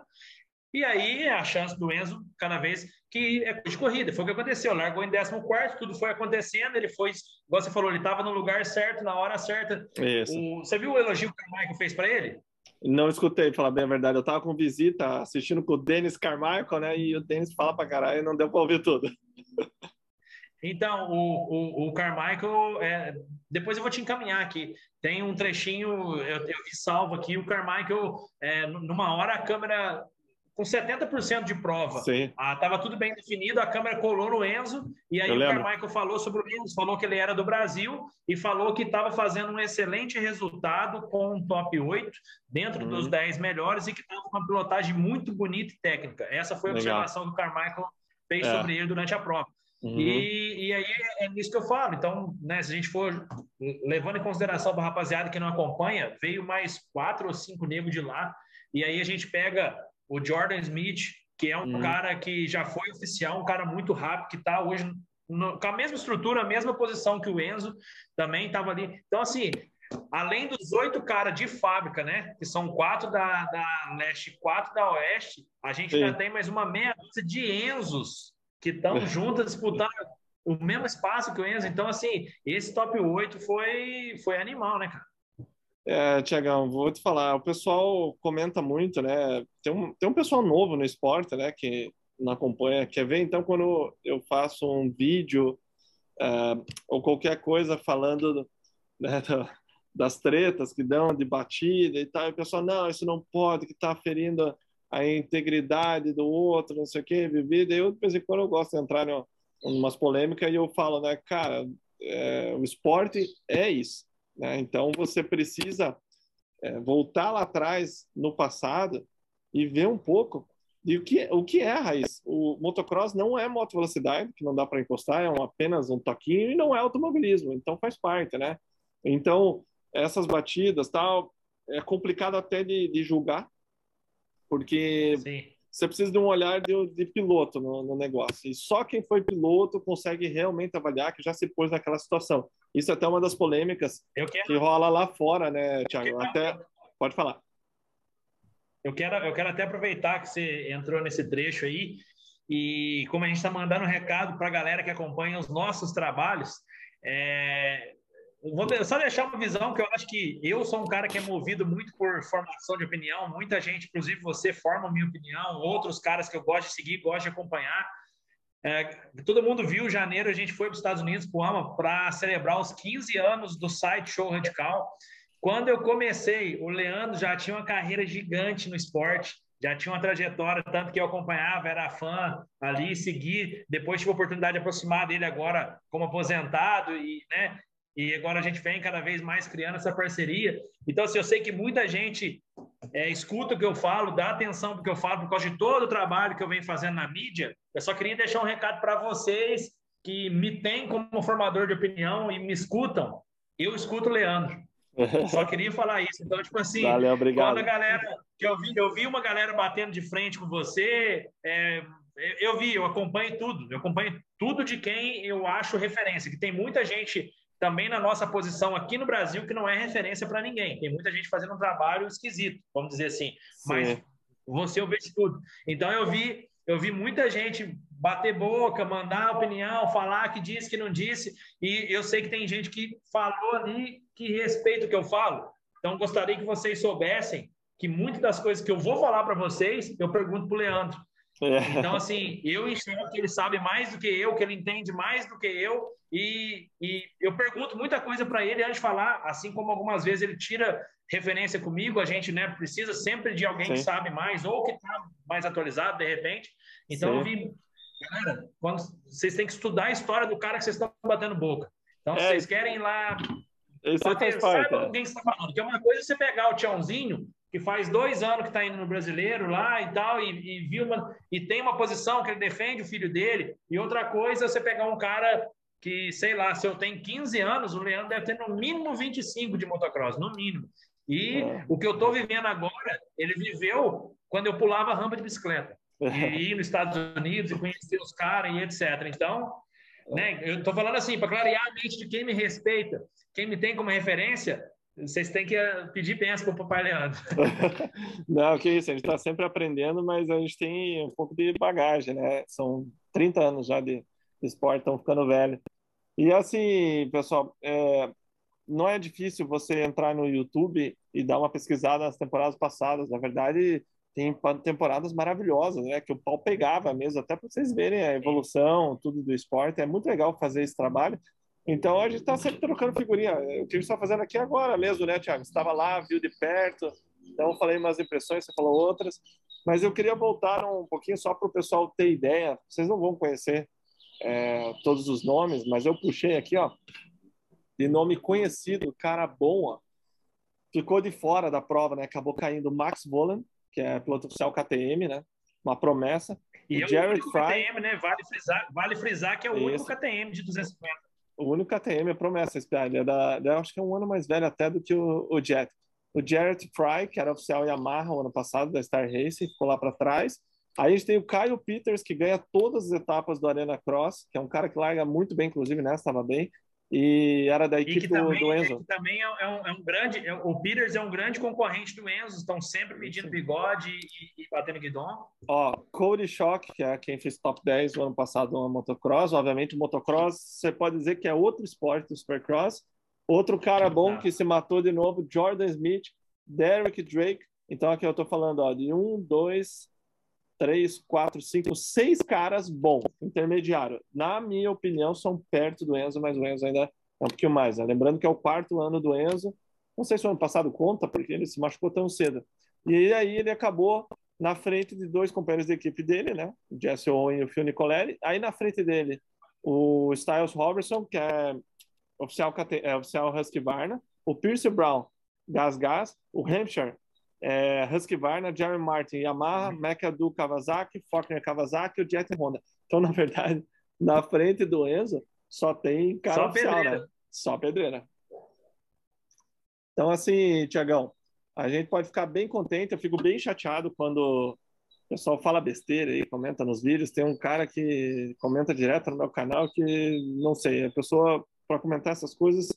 e aí a chance do Enzo, cada vez que é de corrida, foi o que aconteceu. Largou em 14, tudo foi acontecendo. Ele foi, igual você falou, ele estava no lugar certo, na hora certa. Isso. O, você viu o elogio que o Michael fez para ele? Não escutei, falar bem a verdade. Eu estava com visita assistindo com o Denis Carmichael, né? E o Denis fala para caralho e não deu para ouvir tudo. Então, o, o, o Carmichael, é, depois eu vou te encaminhar aqui. Tem um trechinho, eu, eu vi salvo aqui. O Carmichael, é, numa hora a câmera com 70% de prova. Sim. Ah, tava tudo bem definido, a câmera colou no Enzo, e aí Eu o lembro. Carmichael falou sobre o Enzo, falou que ele era do Brasil e falou que estava fazendo um excelente resultado com um top 8 dentro uhum. dos 10 melhores e que estava com uma pilotagem muito bonita e técnica. Essa foi a Legal. observação que o Carmichael fez é. sobre ele durante a prova. Uhum. E, e aí é nisso que eu falo. Então, né, se a gente for levando em consideração para a rapaziada que não acompanha, veio mais quatro ou cinco negros de lá. E aí a gente pega o Jordan Smith, que é um uhum. cara que já foi oficial, um cara muito rápido, que está hoje no, com a mesma estrutura, a mesma posição que o Enzo, também estava ali. Então, assim, além dos oito caras de fábrica, né? Que são quatro da, da leste quatro da oeste, a gente Sim. ainda tem mais uma meia dúzia de Enzos que estão juntos disputando o mesmo espaço que o Enzo. Então, assim, esse top 8 foi, foi animal, né, cara? É, Tiagão, vou te falar, o pessoal comenta muito, né? Tem um, tem um pessoal novo no esporte, né, que não acompanha, quer ver? Então, quando eu faço um vídeo uh, ou qualquer coisa falando né, das tretas que dão de batida e tal, o pessoal, não, isso não pode, que está ferindo a integridade do outro, não sei o quê, bebida. Eu, de vez em quando, eu gosto de entrar em umas polêmicas e eu falo, né, cara, é, o esporte é isso, né? Então, você precisa é, voltar lá atrás, no passado, e ver um pouco de o que, o que é a raiz. O motocross não é moto velocidade, que não dá para encostar, é um, apenas um toquinho, e não é automobilismo, então faz parte, né? Então, essas batidas, tal, é complicado até de, de julgar, porque Sim. Você precisa de um olhar de, de piloto no, no, negócio. E só quem foi piloto consegue realmente avaliar que já se pôs naquela situação. Isso é até uma das polêmicas que rola lá fora, né, Thiago? Até pode falar. Eu quero, eu quero até aproveitar que você entrou nesse trecho aí e como a gente está mandando um recado para a galera que acompanha os nossos trabalhos, é, Vou só deixar uma visão que eu acho que eu sou um cara que é movido muito por formação de opinião. Muita gente, inclusive você, forma a minha opinião. Outros caras que eu gosto de seguir, gosto de acompanhar. É, todo mundo viu, em janeiro a gente foi para os Estados Unidos, para o AMA, para celebrar os 15 anos do site Show Radical. Quando eu comecei, o Leandro já tinha uma carreira gigante no esporte, já tinha uma trajetória, tanto que eu acompanhava, era fã ali, segui. Depois tive a oportunidade de aproximar dele agora como aposentado e, né, e agora a gente vem cada vez mais criando essa parceria. Então, assim, eu sei que muita gente é, escuta o que eu falo, dá atenção para o que eu falo, por causa de todo o trabalho que eu venho fazendo na mídia. Eu só queria deixar um recado para vocês que me têm como formador de opinião e me escutam. Eu escuto o Leandro. Só queria falar isso. Então, tipo assim, Valeu, obrigado. quando a galera. Que eu, vi, eu vi uma galera batendo de frente com você, é, eu vi, eu acompanho tudo. Eu acompanho tudo de quem eu acho referência, que tem muita gente também na nossa posição aqui no Brasil, que não é referência para ninguém. Tem muita gente fazendo um trabalho esquisito, vamos dizer assim. Sim. Mas você eu vejo tudo. Então eu vi, eu vi muita gente bater boca, mandar opinião, falar que disse, que não disse, e eu sei que tem gente que falou ali que respeita o que eu falo. Então gostaria que vocês soubessem que muitas das coisas que eu vou falar para vocês, eu pergunto para o Leandro. É. Então, assim, eu enxergo que ele sabe mais do que eu, que ele entende mais do que eu, e, e eu pergunto muita coisa para ele antes de falar, assim como algumas vezes ele tira referência comigo, a gente né, precisa sempre de alguém Sim. que sabe mais ou que está mais atualizado, de repente. Então, Sim. eu vi, galera, quando, vocês têm que estudar a história do cara que vocês estão batendo boca. Então, é. vocês querem ir lá. Isso bater, faz parte, é. quem está falando. Que é uma coisa você pegar o Tiãozinho que faz dois anos que está indo no brasileiro lá e tal, e, e, viu uma, e tem uma posição que ele defende o filho dele, e outra coisa é você pegar um cara que, sei lá, se eu tenho 15 anos, o Leandro deve ter no mínimo 25 de motocross, no mínimo. E é. o que eu estou vivendo agora, ele viveu quando eu pulava rampa de bicicleta. E ir nos Estados Unidos e conhecer os caras e etc. Então, né, eu estou falando assim, para clarear a mente de quem me respeita, quem me tem como referência, vocês têm que eh, pedir bênção para o papai Leandro. Não, que isso, a gente está sempre aprendendo, mas a gente tem um pouco de bagagem, né? São 30 anos já de, de esporte, estão ficando velho. E assim, pessoal, é, não é difícil você entrar no YouTube e dar uma pesquisada nas temporadas passadas. Na verdade, tem temporadas maravilhosas, né? Que o pau pegava mesmo, até para vocês verem a evolução, tudo do esporte. É muito legal fazer esse trabalho. Então a gente está sempre trocando figurinha. O que a gente está fazendo aqui agora mesmo, né, Thiago? Você estava lá, viu de perto, então eu falei umas impressões, você falou outras. Mas eu queria voltar um pouquinho só para o pessoal ter ideia. Vocês não vão conhecer é, todos os nomes, mas eu puxei aqui, ó, de nome conhecido, cara bom, ficou de fora da prova, né? Acabou caindo Max Volan, que é piloto oficial KTM, né? Uma promessa. E, e é Jared Fry. KTM, né? Vale frisar, vale frisar que é o Esse. único KTM de 250. O único KTM é promessa, ele é da, eu acho que é um ano mais velho até do que o, o Jet. O Jared Fry, que era oficial Yamaha o ano passado da Star Racing, ficou lá para trás. Aí a gente tem o Kyle Peters, que ganha todas as etapas do Arena Cross, que é um cara que larga muito bem, inclusive nessa estava bem e era da equipe do, também, do, Enzo. também é, é, um, é, um, grande, é, o Peters é um grande concorrente do Enzo, estão sempre pedindo bigode e, e batendo guidon. Ó, Cody Shock, que é quem fez top 10 no ano passado no motocross, obviamente o motocross, você pode dizer que é outro esporte do supercross. Outro cara bom que se matou de novo, Jordan Smith, Derek Drake. Então aqui eu tô falando, ó, de um, dois, três, quatro, cinco, seis caras bons, intermediário. Na minha opinião, são perto do Enzo, mas o Enzo ainda é um pouquinho mais. Né? Lembrando que é o quarto ano do Enzo. Não sei se o ano passado conta, porque ele se machucou tão cedo. E aí ele acabou na frente de dois companheiros de equipe dele, né? O Jesse Owen e o Phil Nicoleri. Aí na frente dele, o Styles Robertson, que é oficial, é, oficial Husqvarna. O Pierce Brown, Gas Gas. O Hampshire, é, Husqvarna, Jerry Martin, Yamaha, McAdoo, Kawasaki, Faulkner Kawasaki e o Jet Honda. Então, na verdade, na frente do Enzo só tem cara só oficial, pedreira. né? Só pedreira. Então, assim, Tiagão, a gente pode ficar bem contente. Eu fico bem chateado quando o pessoal fala besteira aí, comenta nos vídeos. Tem um cara que comenta direto no meu canal que, não sei, a pessoa, para comentar essas coisas,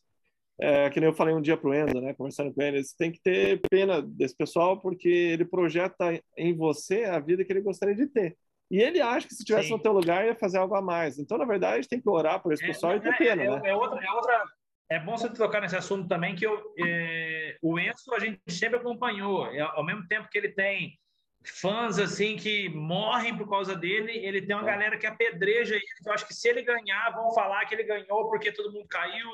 é, que nem eu falei um dia para o Enzo, né, conversando com ele, você tem que ter pena desse pessoal porque ele projeta em você a vida que ele gostaria de ter. E ele acha que se estivesse no teu lugar ia fazer algo a mais. Então, na verdade, tem que orar por esse é, pessoal e ter é, pena, é, né? É outra, é outra, é bom você tocar nesse assunto também, que eu, é, o Enzo a gente sempre acompanhou. Ao mesmo tempo que ele tem fãs assim que morrem por causa dele, ele tem uma é. galera que apedreja ele. Eu acho que se ele ganhar, vão falar que ele ganhou porque todo mundo caiu.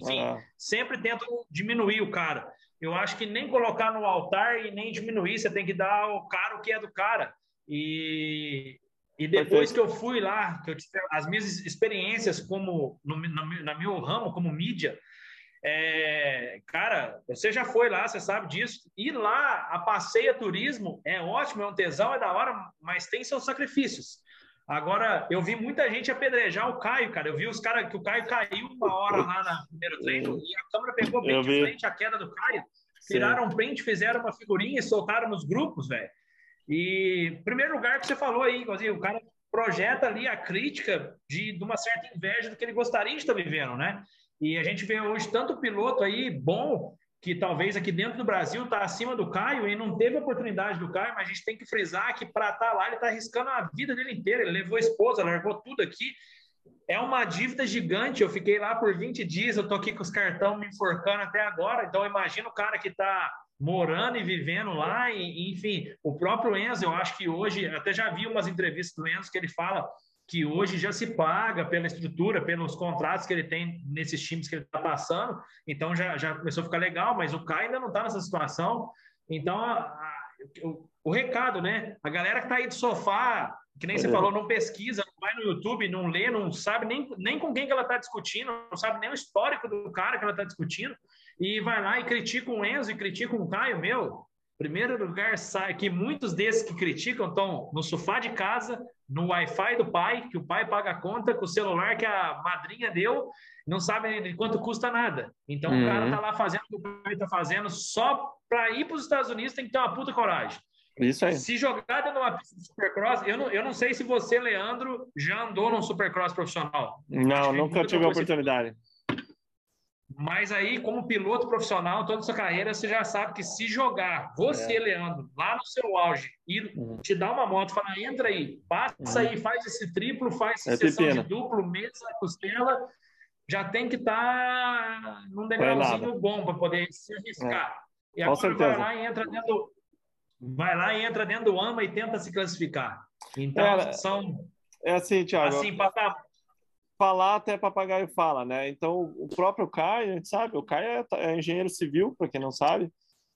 Enfim, é. sempre tentam diminuir o cara. Eu acho que nem colocar no altar e nem diminuir, você tem que dar o cara o que é do cara. E, e depois Perfeito. que eu fui lá, que eu tive as minhas experiências como no, no, no meu ramo como mídia, é, cara, você já foi lá, você sabe disso. Ir lá a passeia turismo é ótimo, é um tesão, é da hora, mas tem seus sacrifícios. Agora, eu vi muita gente apedrejar o Caio, cara. Eu vi os caras que o Caio caiu uma hora lá na primeiro treino e a câmera pegou bem de frente a queda do Caio. Tiraram um print, fizeram uma figurinha e soltaram nos grupos, velho. E primeiro lugar que você falou aí, o cara projeta ali a crítica de, de uma certa inveja do que ele gostaria de estar vivendo, né? E a gente vê hoje tanto piloto aí bom, que talvez aqui dentro do Brasil está acima do Caio e não teve oportunidade do Caio, mas a gente tem que frisar que para estar tá lá ele está arriscando a vida dele inteira. Ele levou a esposa, largou tudo aqui. É uma dívida gigante. Eu fiquei lá por 20 dias, eu tô aqui com os cartão me enforcando até agora. Então imagina o cara que está morando e vivendo lá, e, enfim, o próprio Enzo, eu acho que hoje, até já vi umas entrevistas do Enzo que ele fala que hoje já se paga pela estrutura, pelos contratos que ele tem nesses times que ele está passando, então já, já começou a ficar legal, mas o Kai ainda não está nessa situação. Então, a, a, o, o, recado, né? A galera que está aí de sofá, que nem você é. falou, não pesquisa, não vai no YouTube, não lê, não sabe nem, nem com quem que ela está discutindo, não sabe nem o histórico do cara que ela está discutindo, e vai lá e critica o Enzo e critica o Caio, meu, primeiro lugar, sai que muitos desses que criticam estão no sofá de casa, no Wi-Fi do pai, que o pai paga a conta, com o celular que a madrinha deu, não sabe de quanto custa nada. Então uhum. o cara tá lá fazendo o que o pai tá fazendo, só para ir para os Estados Unidos tem que ter uma puta coragem. Isso aí. Se jogada numa pista de supercross, eu não, eu não sei se você, Leandro, já andou num supercross profissional. Não, nunca tive a oportunidade. Mas aí, como piloto profissional, toda a sua carreira, você já sabe que se jogar você, é. Leandro, lá no seu auge, e uhum. te dar uma moto, falar, entra aí, passa uhum. aí, faz esse triplo, faz é sessão de duplo, mesa, costela, já tem que estar tá num degrauzinho bom para poder se arriscar. É. E agora vai lá e entra dentro vai lá e entra dentro do AMA e tenta se classificar. Então, é, são é assim, Thiago. Assim, patamar falar até papagaio fala, né? Então, o próprio Caio, a gente sabe, o Caio é, é engenheiro civil, para quem não sabe,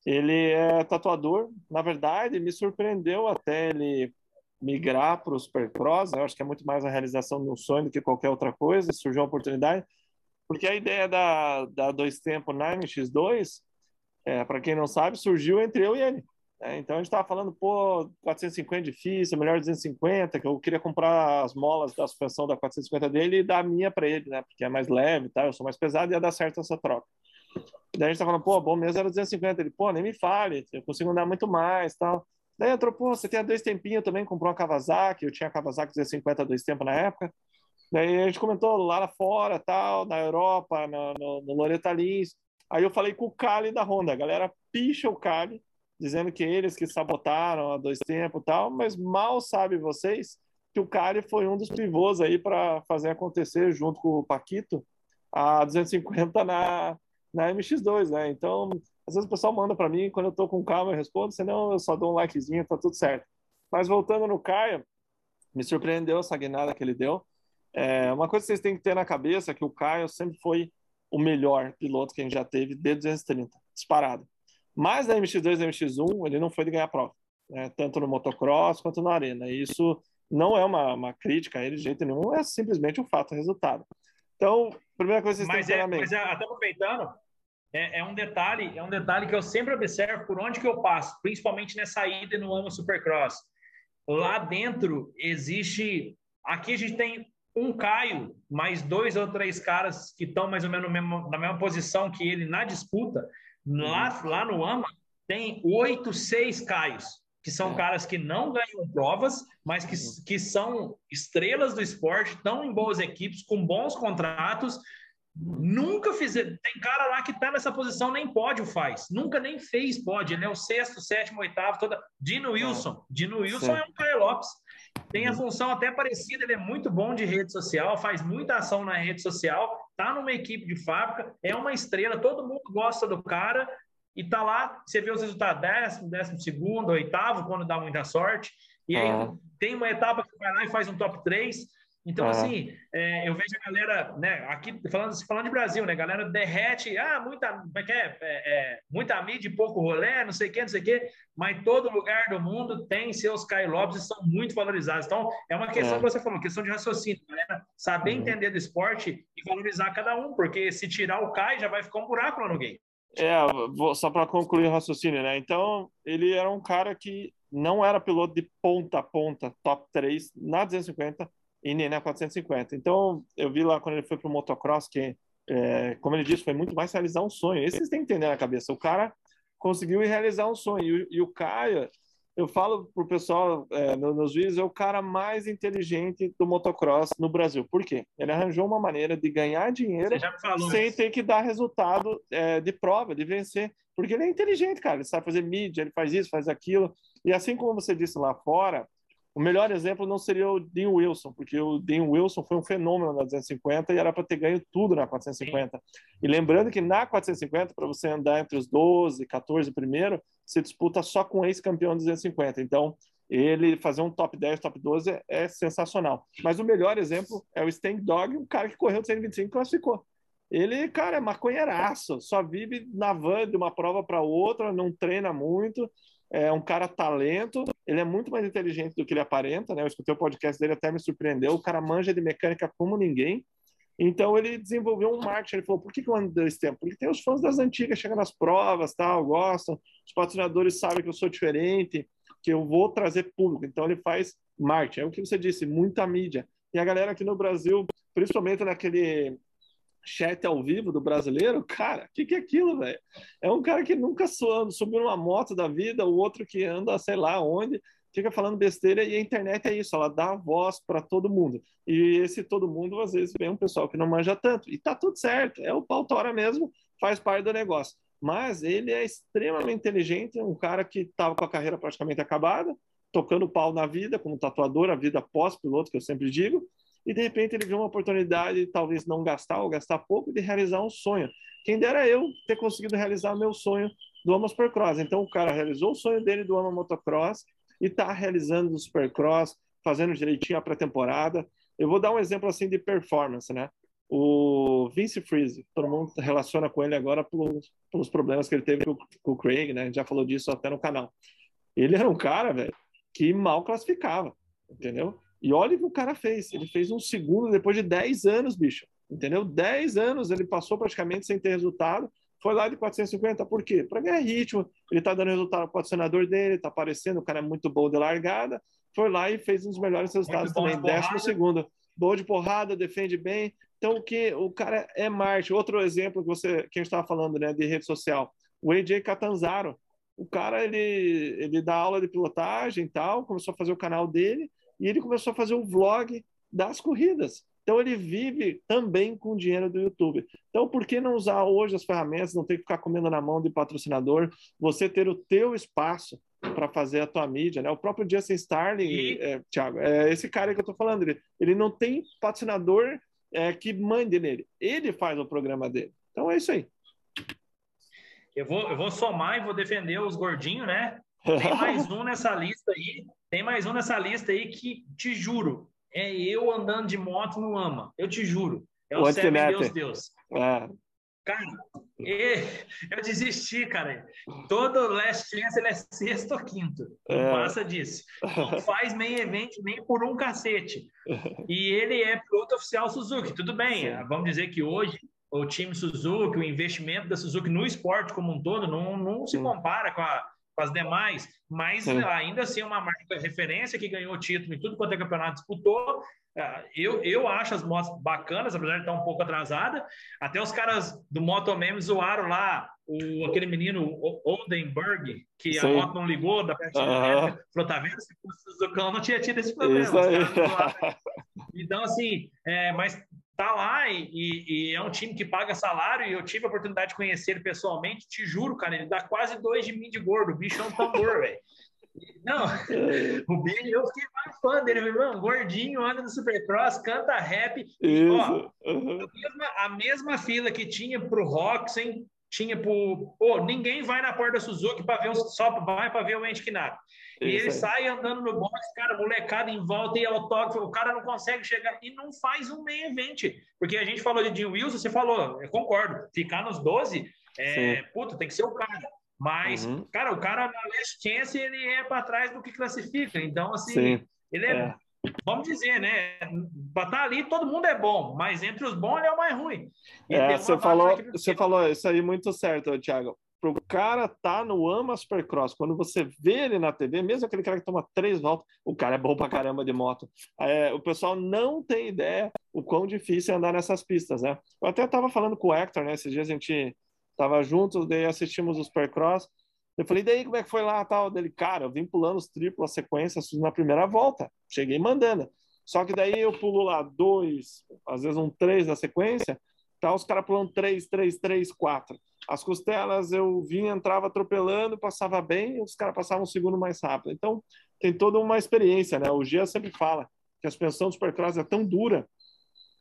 Ele é tatuador, na verdade, me surpreendeu até ele migrar para o Supercross. Eu acho que é muito mais a realização de um sonho do que qualquer outra coisa. Surgiu a oportunidade, porque a ideia da, da Dois Tempos na MX2, é, para quem não sabe, surgiu entre eu e ele. É, então a gente estava falando, pô, 450 é difícil, melhor 250, que eu queria comprar as molas da suspensão da 450 dele e dar a minha para ele, né? Porque é mais leve, tá? Eu sou mais pesado e ia dar certo essa troca. Daí a gente tá falando, pô, bom mesmo era 250. Ele, pô, nem me fale, eu consigo andar muito mais, tal. Daí entrou, pô, você tem dois tempinhos também, comprou uma Kawasaki, eu tinha a Kawasaki 250 dois tempos na época. Daí a gente comentou lá fora, tal, na Europa, no, no, no Loretta Lins. Aí eu falei com o Cali da Honda, a galera picha o Cali, dizendo que eles que sabotaram a dois tempos tal, mas mal sabe vocês que o Cali foi um dos pivôs aí para fazer acontecer junto com o Paquito a 250 na, na MX2, né? Então, às vezes o pessoal manda para mim, quando eu tô com calma eu respondo, senão eu só dou um likezinho, tá tudo certo. Mas voltando no Caio, me surpreendeu essa guinada que ele deu. É, uma coisa que vocês têm que ter na cabeça é que o Caio sempre foi o melhor piloto que a gente já teve de 230, disparado. Mas na MX2 e MX1 ele não foi de ganhar prova, né? tanto no motocross quanto na arena. E isso não é uma, uma crítica a ele de jeito nenhum, é simplesmente um fato, um resultado. Então, primeira coisa que vocês mas têm é, na. Mas é, até aproveitando, é, é, um detalhe, é um detalhe que eu sempre observo por onde que eu passo, principalmente nessa ida no ano Supercross. Lá dentro existe, aqui a gente tem um Caio, mais dois ou três caras que estão mais ou menos na mesma posição que ele na disputa. Lá, lá no AMA tem oito, seis Caios, que são é. caras que não ganham provas, mas que, que são estrelas do esporte, estão em boas equipes, com bons contratos, Nunca fizeram. Tem cara lá que está nessa posição, nem pódio faz. Nunca nem fez pódio. Ele é o sexto, sétimo, oitavo, toda. Dino Wilson. Dino Wilson Sim. é um Caio Lopes. Tem a uhum. função até parecida, ele é muito bom de rede social, faz muita ação na rede social, tá numa equipe de fábrica, é uma estrela, todo mundo gosta do cara e tá lá, você vê os resultados décimo, décimo segundo, oitavo, quando dá muita sorte, e aí uhum. tem uma etapa que vai lá e faz um top 3, então, assim, é, eu vejo a galera, né, aqui falando, falando de Brasil, né, galera derrete, ah, muita, como é que é? é, é muita mídia e pouco rolê, não sei o que, não sei o que, mas todo lugar do mundo tem seus Kai Lopes e são muito valorizados. Então, é uma questão é. que você falou, questão de raciocínio, galera, saber uhum. entender do esporte e valorizar cada um, porque se tirar o Kai, já vai ficar um buraco lá no game. É, vou, só para concluir o raciocínio, né? Então, ele era um cara que não era piloto de ponta a ponta, top 3 na 250, e na 450. Então, eu vi lá quando ele foi para o motocross que, é, como ele disse, foi muito mais realizar um sonho. Isso vocês têm que entender na cabeça. O cara conseguiu realizar um sonho. E, o Caio, eu falo para o pessoal é, nos vídeos, é o cara mais inteligente do motocross no Brasil. Por quê? Ele arranjou uma maneira de ganhar dinheiro sem ter que dar resultado é, de prova, de vencer. Porque ele é inteligente, cara. Ele sabe fazer mídia, ele faz isso, faz aquilo. E assim como você disse lá fora, o melhor exemplo não seria o Dean Wilson, porque o Dean Wilson foi um fenômeno na 250 e era para ter ganho tudo na 450. Sim. E lembrando que na 450, para você andar entre os 12, 14 primeiro, você disputa só com ex-campeão de 250. Então, ele fazer um top 10, top 12 é, é, sensacional. Mas o melhor exemplo é o Sting Dog, um cara que correu de 125 e classificou. Ele, cara, é maconheiraço, só vive na van de uma prova para outra, não treina muito, é um cara talento, ele é muito mais inteligente do que ele aparenta, né? Eu escutei o podcast dele, até me surpreendeu. O cara manja de mecânica como ninguém. Então ele desenvolveu um marketing. Ele falou: por que, que eu ando desse tempo? Porque tem os fãs das antigas chegando nas provas, tal, gostam. Os patrocinadores sabem que eu sou diferente, que eu vou trazer público. Então ele faz marketing. É o que você disse, muita mídia. E a galera aqui no Brasil, principalmente naquele chat ao vivo do brasileiro, cara, o que, que é aquilo, velho? É um cara que nunca subiu numa moto da vida, o outro que anda, sei lá onde, fica falando besteira e a internet é isso, ela dá voz para todo mundo. E esse todo mundo, às vezes, vem um pessoal que não manja tanto. E tá tudo certo, é o pautora mesmo, faz parte do negócio. Mas ele é extremamente inteligente, um cara que estava com a carreira praticamente acabada, tocando pau na vida, como tatuador, a vida pós-piloto, que eu sempre digo, e de repente ele viu uma oportunidade, talvez não gastar ou gastar pouco, de realizar um sonho. Quem dera eu ter conseguido realizar meu sonho do Ama Supercross. Então o cara realizou o sonho dele do Ama Motocross e está realizando o Supercross, fazendo direitinho a pré-temporada. Eu vou dar um exemplo assim de performance, né? o Vince Freeze, todo mundo relaciona com ele agora pelos, pelos problemas que ele teve com, com o Craig, né? Já falou disso até no canal. Ele era um cara, velho, que mal classificava, entendeu? E olha o que o cara fez. Ele fez um segundo depois de 10 anos, bicho. Entendeu? 10 anos ele passou praticamente sem ter resultado. Foi lá de 450. Por quê? Para ganhar ritmo. Ele tá dando resultado para o patrocinador dele, tá aparecendo. O cara é muito bom de largada. Foi lá e fez um dos melhores resultados também. Décimo segundo. Bom de porrada, defende bem. Então, o que o cara é Marte. Outro exemplo que você que a gente estava falando, né, de rede social. O AJ Catanzaro. O cara, ele, ele dá aula de pilotagem e tal, começou a fazer o canal dele e ele começou a fazer o vlog das corridas. Então ele vive também com o dinheiro do YouTube. Então por que não usar hoje as ferramentas, não ter que ficar comendo na mão de patrocinador, você ter o teu espaço para fazer a tua mídia, né? O próprio Justin Starling, e... é, Thiago, é esse cara que eu estou falando, ele, ele não tem patrocinador é, que mande nele, ele faz o programa dele. Então é isso aí. Eu vou, eu vou somar e vou defender os gordinhos, né? Tem mais um nessa lista aí tem mais um nessa lista aí que, te juro, é eu andando de moto no AMA. Eu te juro. É o Seven Deus Deus. É. Cara, eu desisti, cara. Todo Last Chance ele é sexto ou quinto. Não é. passa disso. Não faz main event nem por um cacete. E ele é piloto oficial Suzuki. Tudo bem, Sim. vamos dizer que hoje o time Suzuki, o investimento da Suzuki no esporte como um todo, não, não se compara com a, com as demais, mas Sim. ainda assim é uma marca referência que ganhou título em tudo quanto é campeonato disputou. Ah, eu, eu acho as motos bacanas, apesar de estar um pouco atrasada. Até os caras do Motomeme zoaram lá o, aquele menino Oldenburg, que Sim. a moto não ligou da parte uhum. falou, tá vendo? Se fosse o Suzucão, não tinha tido esse problema. Então, assim, é, mas tá lá e, e, é um time que paga salário e eu tive a oportunidade de conhecer ele pessoalmente, te juro, cara, ele dá quase dois de mim de gordo, o bicho é um tambor, velho. Não, o Billy, eu fiquei mais fã dele, mano, gordinho, anda no Supercross, canta rap. Ó, uhum. a, mesma, a, mesma, fila que tinha pro Roxen, tinha pro. Pô, ninguém vai na porta da Suzuki para ver o, só vai para ver o nada. E ele sai andando no box, cara, molecada em volta e autógrafo, o cara não consegue chegar e não faz um meio evento. Porque a gente falou de Jim Wilson, você falou, eu concordo, ficar nos 12, é, puta, tem que ser o cara. Mas, uhum. cara, o cara na Last Chance, ele é para trás do que classifica. Então, assim, Sim. ele é, é, vamos dizer, né? Para estar ali, todo mundo é bom, mas entre os bons, ele é o mais ruim. é, você falou, você falou isso aí muito certo, Thiago o cara tá no Ama Supercross, quando você vê ele na TV, mesmo aquele cara que toma três voltas, o cara é bom pra caramba de moto. É, o pessoal não tem ideia o quão difícil é andar nessas pistas, né? Eu até tava falando com o Hector, né? Esses dias a gente tava juntos, daí assistimos o Supercross. Eu falei, daí como é que foi lá tal? Dele, cara, eu vim pulando os triplos, sequências na primeira volta. Cheguei mandando. Só que daí eu pulo lá dois, às vezes um três na sequência, tá os caras pulando três, três, três, quatro. As costelas eu vinha, entrava atropelando, passava bem, os caras passavam um segundo mais rápido. Então, tem toda uma experiência, né? O Gia sempre fala que a suspensão do Supercross é tão dura,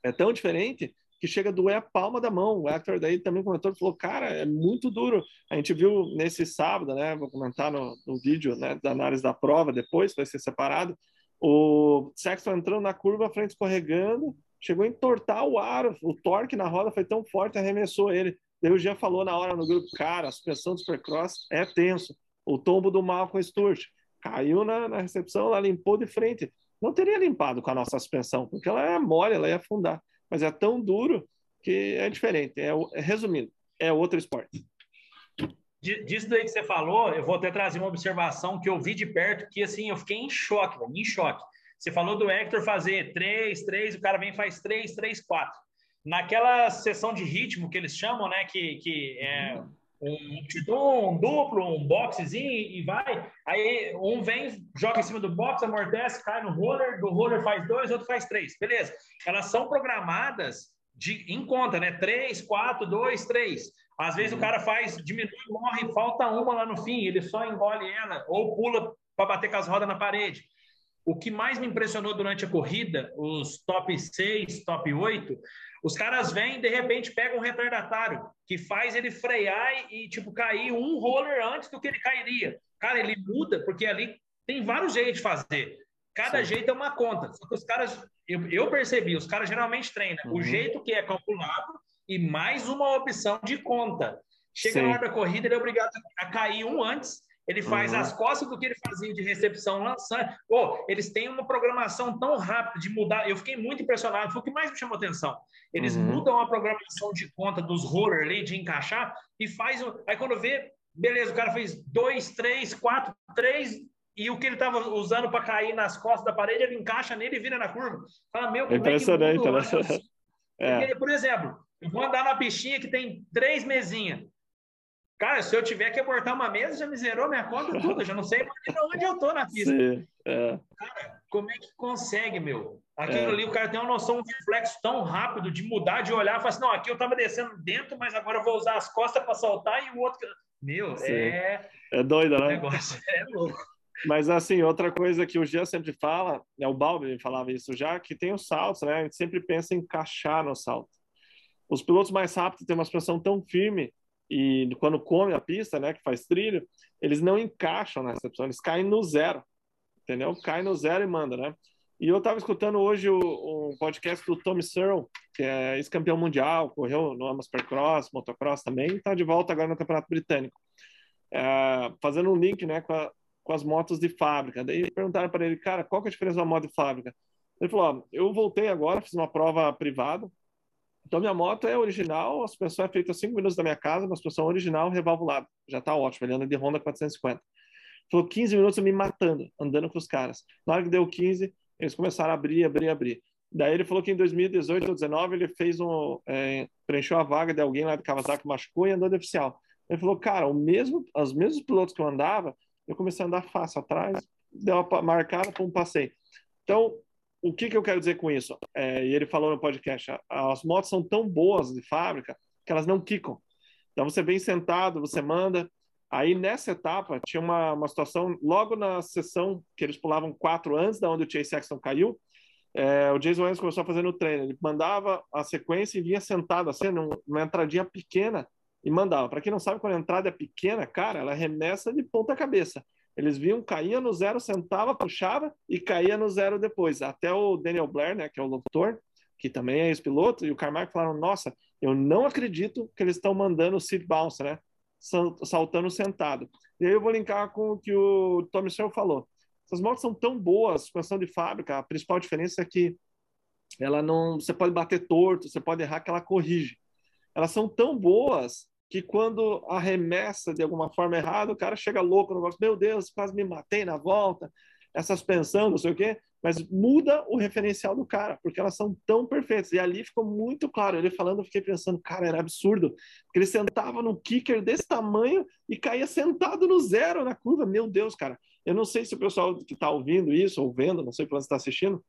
é tão diferente, que chega a doer a palma da mão. O Hector daí também comentou, falou, cara, é muito duro. A gente viu nesse sábado, né? Vou comentar no, no vídeo né, da análise da prova depois, vai ser separado. O Sexton entrando na curva, frente escorregando, chegou a entortar o aro, o torque na roda foi tão forte, arremessou ele. Daí o Jean falou na hora no grupo, cara, a suspensão do Supercross é tenso. O tombo do Malcolm Sturt caiu na, na recepção, ela limpou de frente. Não teria limpado com a nossa suspensão, porque ela é mole, ela ia afundar. Mas é tão duro que é diferente. É, resumindo, é outro esporte. Disso daí que você falou, eu vou até trazer uma observação que eu vi de perto, que assim, eu fiquei em choque, em choque. Você falou do Hector fazer três, três, o cara vem e faz três, três, quatro naquela sessão de ritmo que eles chamam, né? Que, que é um, um duplo, um boxezinho e vai. Aí um vem, joga em cima do box, amortece, cai no roller, do roller faz dois, outro faz três. Beleza. Elas são programadas de, em conta, né? Três, quatro, dois, três. Às vezes o cara faz, diminui, morre, falta uma lá no fim, ele só engole ela, ou pula para bater com as rodas na parede. O que mais me impressionou durante a corrida, os top 6, top 8, os caras vêm, de repente, pegam um retardatário que faz ele frear e, tipo, cair um roller antes do que ele cairia. Cara, ele muda, porque ali tem vários jeitos de fazer. cada Sim. jeito é uma conta. Só que os caras, eu, eu percebi, os caras geralmente treinam uhum. o jeito que é calculado e mais uma opção de conta. Chega Sim. na hora da corrida, ele é obrigado a cair um antes ele faz uhum. as costas do que ele fazia de recepção lançando. Pô, eles têm uma programação tão rápida de mudar. Eu fiquei muito impressionado. Foi o que mais me chamou atenção. Eles uhum. mudam a programação de conta dos roller ali, de encaixar, e faz. Aí quando vê, beleza, o cara fez dois, três, quatro, três, e o que ele estava usando para cair nas costas da parede, ele encaixa nele e vira na curva. Fala, meu, como impressionante, é que né? É. Por exemplo, eu vou andar na pistinha que tem três mesinhas. Cara, se eu tiver que abortar uma mesa, já me zerou minha conta tudo. Já não sei mais onde eu tô na pista. Sim, é. Cara, como é que consegue, meu? Aquilo é. ali, o cara tem uma noção, um reflexo tão rápido de mudar, de olhar, falar assim, não, aqui eu tava descendo dentro, mas agora eu vou usar as costas para soltar e o outro... Meu, Sim. é... É doido, né? O negócio é louco. Mas, assim, outra coisa que o Jean sempre fala, né, o Balbi falava isso já, que tem os saltos, né? A gente sempre pensa em encaixar no salto. Os pilotos mais rápidos têm uma suspensão tão firme e quando come a pista, né, que faz trilho, eles não encaixam na recepção, eles caem no zero, entendeu? Cai no zero e manda, né? E eu estava escutando hoje o, podcast do Tommy Searle, que é ex-campeão mundial, correu no Supercross, motocross também, está de volta agora no Campeonato Britânico, é, fazendo um link, né, com, a, com, as motos de fábrica. Daí perguntaram para ele, cara, qual que é a diferença da moto de fábrica? Ele falou, ó, eu voltei agora, fiz uma prova privada, então, minha moto é original, a suspensão é feita a 5 minutos da minha casa, uma suspensão original, revalvulada. Já está ótimo, ele anda de Honda 450. Falou 15 minutos eu me matando, andando com os caras. Na hora que deu 15, eles começaram a abrir, abrir, abrir. Daí ele falou que em 2018 ou 2019 ele fez um, é, preencheu a vaga de alguém lá de Kawasaki, machucou e andou de oficial. Ele falou, cara, o mesmo, os mesmos pilotos que eu andava, eu comecei a andar fácil atrás, deu uma marcada, para um passeio. Então, o que, que eu quero dizer com isso? É, e ele falou no podcast, as motos são tão boas de fábrica que elas não quicam. Então você vem sentado, você manda. Aí nessa etapa tinha uma, uma situação, logo na sessão que eles pulavam quatro antes da onde o Chase Sexton caiu, é, o Jason Williams começou a fazer no treino. Ele mandava a sequência e vinha sentado assim, numa entradinha pequena e mandava. Para quem não sabe, quando a entrada é pequena, cara, ela remessa de ponta cabeça. Eles viam, caía no zero, sentava, puxava e caía no zero depois. Até o Daniel Blair, né, que é o locutor, que também é ex-piloto, e o Carmack falaram: Nossa, eu não acredito que eles estão mandando o seat bounce, né? Saltando sentado. E aí eu vou linkar com o que o Tommy Searle falou. Essas motos são tão boas, suspensão de fábrica, a principal diferença é que ela não, você pode bater torto, você pode errar que ela corrige. Elas são tão boas que quando arremessa de alguma forma errada, o cara chega louco no negócio, meu Deus, quase me matei na volta, essas pensando, não sei o quê, mas muda o referencial do cara, porque elas são tão perfeitas. E ali ficou muito claro, ele falando, eu fiquei pensando, cara, era absurdo, porque ele sentava no kicker desse tamanho e caía sentado no zero na curva, meu Deus, cara. Eu não sei se o pessoal que está ouvindo isso, ou vendo, não sei quando está assistindo,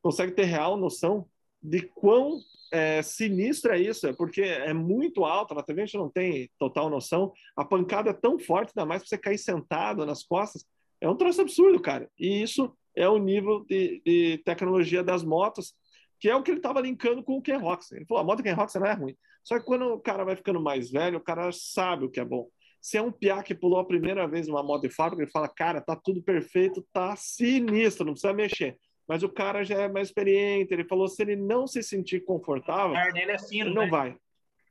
consegue ter real noção de quão é, sinistra isso, é porque é muito alta, na TV a gente não tem total noção, a pancada é tão forte, ainda mais para você cair sentado nas costas, é um troço absurdo, cara. E isso é o nível de, de tecnologia das motos, que é o que ele estava linkando com o Ken Roxen. Ele falou, a moto Ken Roxen não é ruim. Só que quando o cara vai ficando mais velho, o cara sabe o que é bom. Se é um piá que pulou a primeira vez uma moto de fábrica, ele fala, cara, tá tudo perfeito, tá sinistro, não precisa mexer mas o cara já é mais experiente. Ele falou: se ele não se sentir confortável, o dele é fino, ele não né? vai.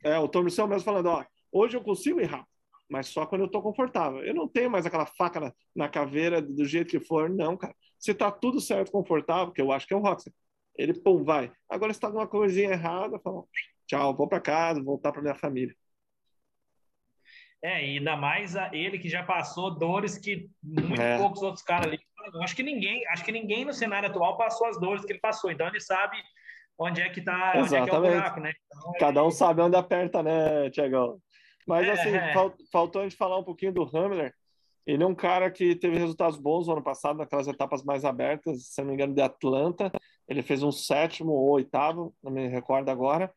É, o Tom Missão mesmo falando: ó, hoje eu consigo ir rápido, mas só quando eu tô confortável. Eu não tenho mais aquela faca na, na caveira do jeito que for, não, cara. Se tá tudo certo, confortável, que eu acho que é o Roxy, ele, pum, vai. Agora, se tá alguma coisinha errada, fala: tchau, vou para casa, voltar para minha família. É, e ainda mais a ele que já passou dores que muito é. poucos outros caras ali. Acho que ninguém, acho que ninguém no cenário atual passou as dores que ele passou. Então ele sabe onde é que tá, onde é que é o buraco, né? Então, Cada um sabe onde aperta, né, Tiagão? Mas é, assim, é. faltou a gente falar um pouquinho do Hamler. Ele é um cara que teve resultados bons no ano passado, naquelas etapas mais abertas, se não me engano, de Atlanta. Ele fez um sétimo ou oitavo, não me recordo agora.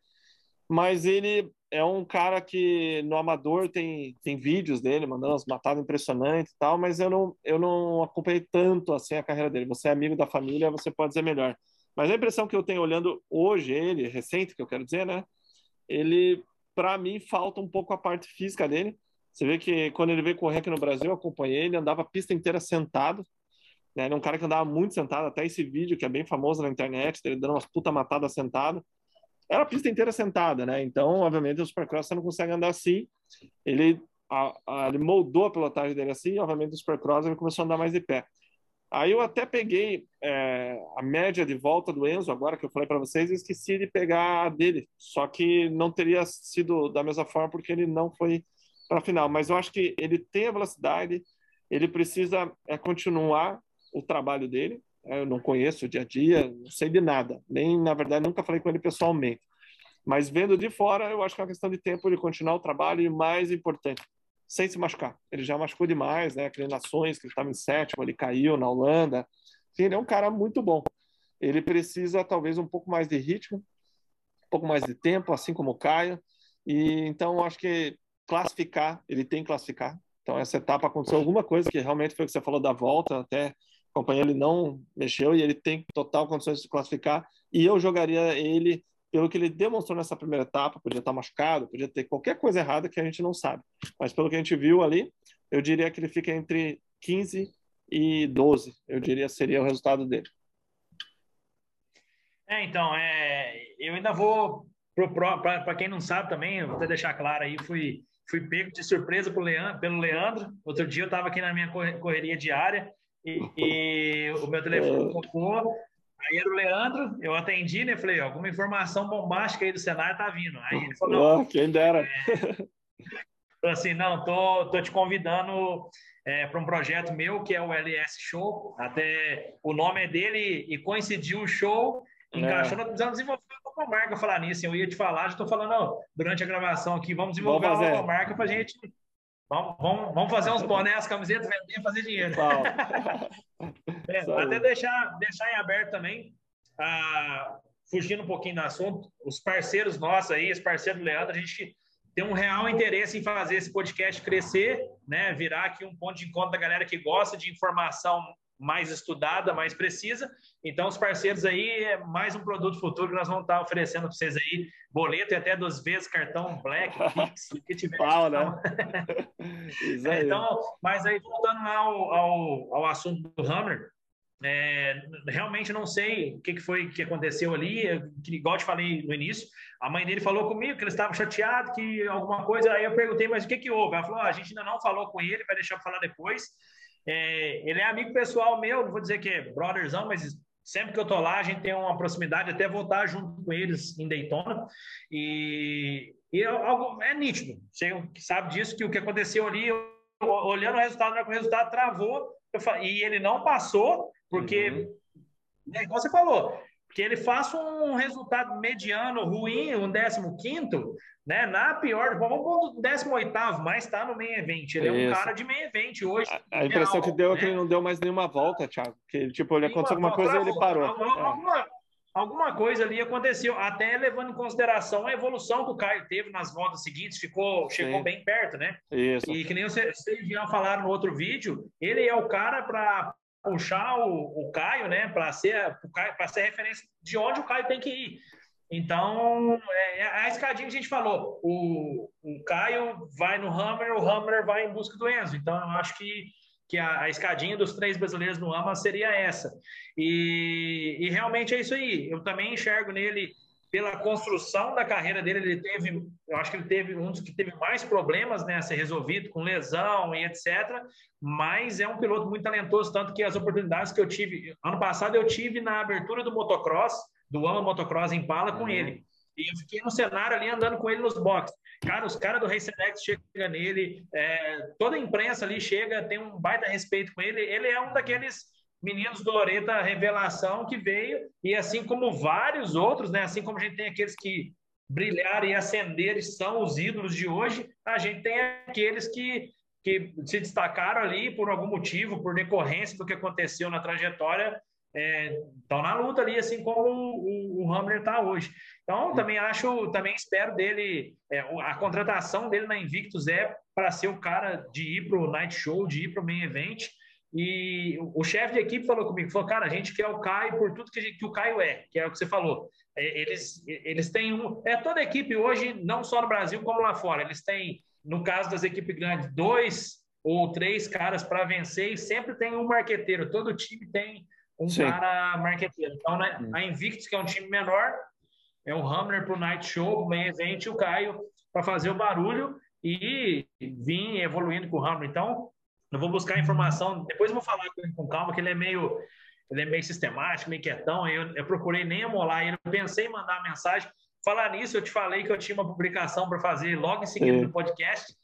Mas ele é um cara que no amador tem, tem vídeos dele mandando umas matadas impressionantes e tal, mas eu não, eu não acompanhei tanto assim a carreira dele. Você é amigo da família, você pode dizer melhor. Mas a impressão que eu tenho olhando hoje ele, recente, que eu quero dizer, né? Ele, para mim, falta um pouco a parte física dele. Você vê que quando ele veio correr aqui no Brasil, eu acompanhei, ele andava a pista inteira sentado. Né? Ele é um cara que andava muito sentado, até esse vídeo que é bem famoso na internet, ele dando umas puta matadas sentado. Era a pista inteira sentada, né? Então, obviamente, o Supercross você não consegue andar assim. Ele, a, a, ele moldou a pilotagem dele assim, e, obviamente, o Supercross ele começou a andar mais de pé. Aí eu até peguei é, a média de volta do Enzo, agora que eu falei para vocês, e esqueci de pegar a dele. Só que não teria sido da mesma forma porque ele não foi para a final. Mas eu acho que ele tem a velocidade, ele precisa é, continuar o trabalho dele. É, eu não conheço o dia a dia, não sei de nada. Nem, na verdade, nunca falei com ele pessoalmente. Mas vendo de fora, eu acho que é uma questão de tempo de continuar o trabalho e, mais importante, sem se machucar. Ele já machucou demais, né? Aquele Nações, que ele estava em sétimo, ele caiu na Holanda. Enfim, ele é um cara muito bom. Ele precisa, talvez, um pouco mais de ritmo, um pouco mais de tempo, assim como o Caio. E então, acho que classificar, ele tem que classificar. Então, essa etapa aconteceu alguma coisa que realmente foi o que você falou da volta, até acompanhei, ele não mexeu e ele tem total condições de classificar. E eu jogaria ele pelo que ele demonstrou nessa primeira etapa, podia estar machucado, podia ter qualquer coisa errada que a gente não sabe. Mas pelo que a gente viu ali, eu diria que ele fica entre 15 e 12, eu diria seria o resultado dele. É, então, é, eu ainda vou para quem não sabe também, vou até deixar claro aí, fui fui pego de surpresa Leandro, pelo Leandro. Outro dia eu estava aqui na minha correria diária e, e o meu telefone tocou. Aí era o Leandro, eu atendi, né? Falei, alguma informação bombástica aí do cenário tá vindo. Aí ele falou, oh, quem dera. É, assim, não, tô, tô te convidando é, para um projeto meu que é o LS Show. Até o nome é dele e coincidiu o show, encaixou. É. Nós precisamos desenvolver uma marca falar nisso. Eu ia te falar, já estou falando ó, durante a gravação aqui, vamos desenvolver uma marca para gente. Vamos, vamos, vamos fazer uns bonés, camisetas, vender fazer dinheiro. É, até deixar, deixar em aberto também, ah, fugindo um pouquinho do assunto, os parceiros nossos aí, os parceiros do Leandro, a gente tem um real interesse em fazer esse podcast crescer, né? Virar aqui um ponto de encontro da galera que gosta de informação mais estudada, mais precisa. Então, os parceiros aí é mais um produto futuro que nós vamos estar oferecendo para vocês aí, boleto e até duas vezes cartão Black, Pix, o que tiver. Pau, né? então, mas aí voltando ao, ao, ao assunto do Hammer, é, realmente não sei o que, que foi que aconteceu ali, que, igual te falei no início, a mãe dele falou comigo que ele estava chateado, que alguma coisa, aí eu perguntei, mas o que que houve? Ela falou, ah, a gente ainda não falou com ele, vai deixar para falar depois, é, ele é amigo pessoal meu, não vou dizer que é brotherzão, mas sempre que eu tô lá, a gente tem uma proximidade, até voltar junto com eles em Daytona. E, e é, algo, é nítido, você sabe disso, que o que aconteceu ali, olhando o resultado, o resultado travou, e ele não passou, porque, uhum. né, igual você falou, que ele faça um resultado mediano, ruim, um décimo quinto, né? Na pior, vamos pôr 18, mas está no main event. Ele Isso. é um cara de main event hoje. A, a impressão que deu né? é que ele não deu mais nenhuma volta, Thiago. Que tipo, ele aconteceu alguma coisa e ele parou. Alguma, é. alguma, coisa ali aconteceu, até levando em consideração a evolução que o Caio teve nas voltas seguintes, ficou, chegou Sim. bem perto, né? Isso. E que nem vocês já falaram no outro vídeo, ele é o cara para puxar o, o Caio, né? Para ser, para ser referência de onde o Caio tem que ir. Então, é, é, a escadinha que a gente falou, o, o Caio vai no Hammer, o Hammer vai em busca do Enzo. Então, eu acho que, que a, a escadinha dos três brasileiros no AMA seria essa. E, e realmente é isso aí. Eu também enxergo nele, pela construção da carreira dele, ele teve, eu acho que ele teve um dos que teve mais problemas né, a ser resolvido, com lesão e etc. Mas é um piloto muito talentoso, tanto que as oportunidades que eu tive, ano passado eu tive na abertura do motocross, do Ama Motocross Impala com uhum. ele. E eu fiquei no cenário ali andando com ele nos boxes. Cara, os caras do Racenex chegam nele, é, toda a imprensa ali chega, tem um baita respeito com ele. Ele é um daqueles meninos do Loreta Revelação que veio, e assim como vários outros, né? Assim como a gente tem aqueles que brilharam e acenderam e são os ídolos de hoje, a gente tem aqueles que, que se destacaram ali por algum motivo, por decorrência do que aconteceu na trajetória estão é, na luta ali, assim como o, o Hamler está hoje. Então, também acho, também espero dele, é, a contratação dele na Invictus é para ser o cara de ir para o Night Show, de ir para o Main Event. E o chefe de equipe falou comigo, falou, cara, a gente quer o Caio por tudo que, gente, que o Caio é, que é o que você falou. É, eles, eles têm um... É toda equipe hoje, não só no Brasil como lá fora, eles têm, no caso das equipes grandes, dois ou três caras para vencer e sempre tem um marqueteiro. Todo time tem um Sim. cara marqueteiro. Então, né, a Invictus, que é um time menor, é o Hammer para o Night Show, o main event, e o Caio para fazer o barulho e vir evoluindo com o Hammer. Então, eu vou buscar informação, depois eu vou falar com com calma, que ele é meio ele é meio sistemático, meio quietão, eu, eu procurei nem amolar ele, eu pensei em mandar uma mensagem. Falar nisso, eu te falei que eu tinha uma publicação para fazer logo em seguida do podcast.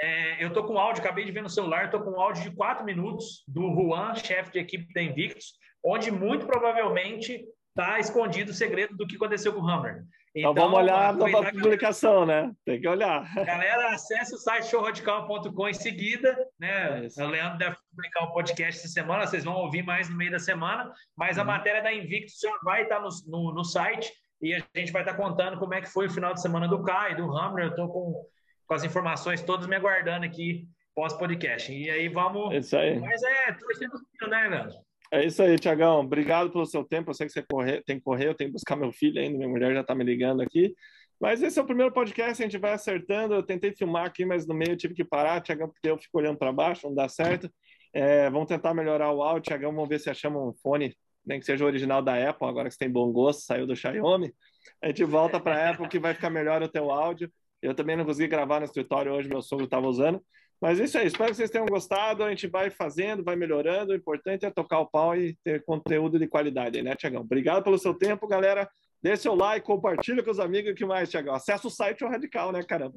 É, eu tô com áudio, acabei de ver no celular, tô com áudio de quatro minutos do Juan, chefe de equipe da Invictus, onde muito provavelmente está escondido o segredo do que aconteceu com o Hammer. Então, então vamos olhar a publicação, né? Tem que olhar. Galera, acesse o site showradical.com em seguida, né? É o Leandro deve publicar o um podcast essa semana, vocês vão ouvir mais no meio da semana, mas a uhum. matéria da Invictus já vai estar no, no, no, site e a gente vai estar contando como é que foi o final de semana do Kai, do Hammer. Eu estou com, com as informações todas me aguardando aqui pós-podcast. E aí vamos. É isso aí. Mas é torcendo, né, Leandro? É isso aí, Tiagão. Obrigado pelo seu tempo. Eu sei que você tem que correr, eu tenho que buscar meu filho ainda, minha mulher já está me ligando aqui. Mas esse é o primeiro podcast, a gente vai acertando. Eu tentei filmar aqui, mas no meio tive que parar, Tiagão, porque eu fico olhando para baixo, não dá certo. É, vamos tentar melhorar o áudio, Tiagão. Vamos ver se achamos um fone, nem que seja o original da Apple, agora que você tem bom gosto, saiu do Xiaomi. A gente volta para a Apple que vai ficar melhor o teu áudio. Eu também não consegui gravar no escritório hoje, meu sogro estava usando. Mas isso aí, espero que vocês tenham gostado. A gente vai fazendo, vai melhorando. O importante é tocar o pau e ter conteúdo de qualidade, né, Tiagão? Obrigado pelo seu tempo, galera. Dê seu like, compartilha com os amigos o que mais, Tiagão. Acesse o site o Radical, né, caramba?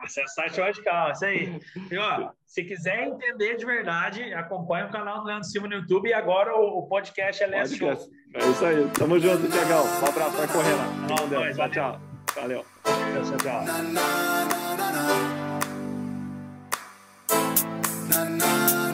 Acesse o site o Radical, isso aí. E, ó, se quiser entender de verdade, acompanhe o canal do Leandro Silva no YouTube e agora o, o podcast é Last Show. É isso aí. Tamo junto, Tiagão. Um abraço, vai correr lá. Tchau, tchau. Valeu. Tchau, tchau. na na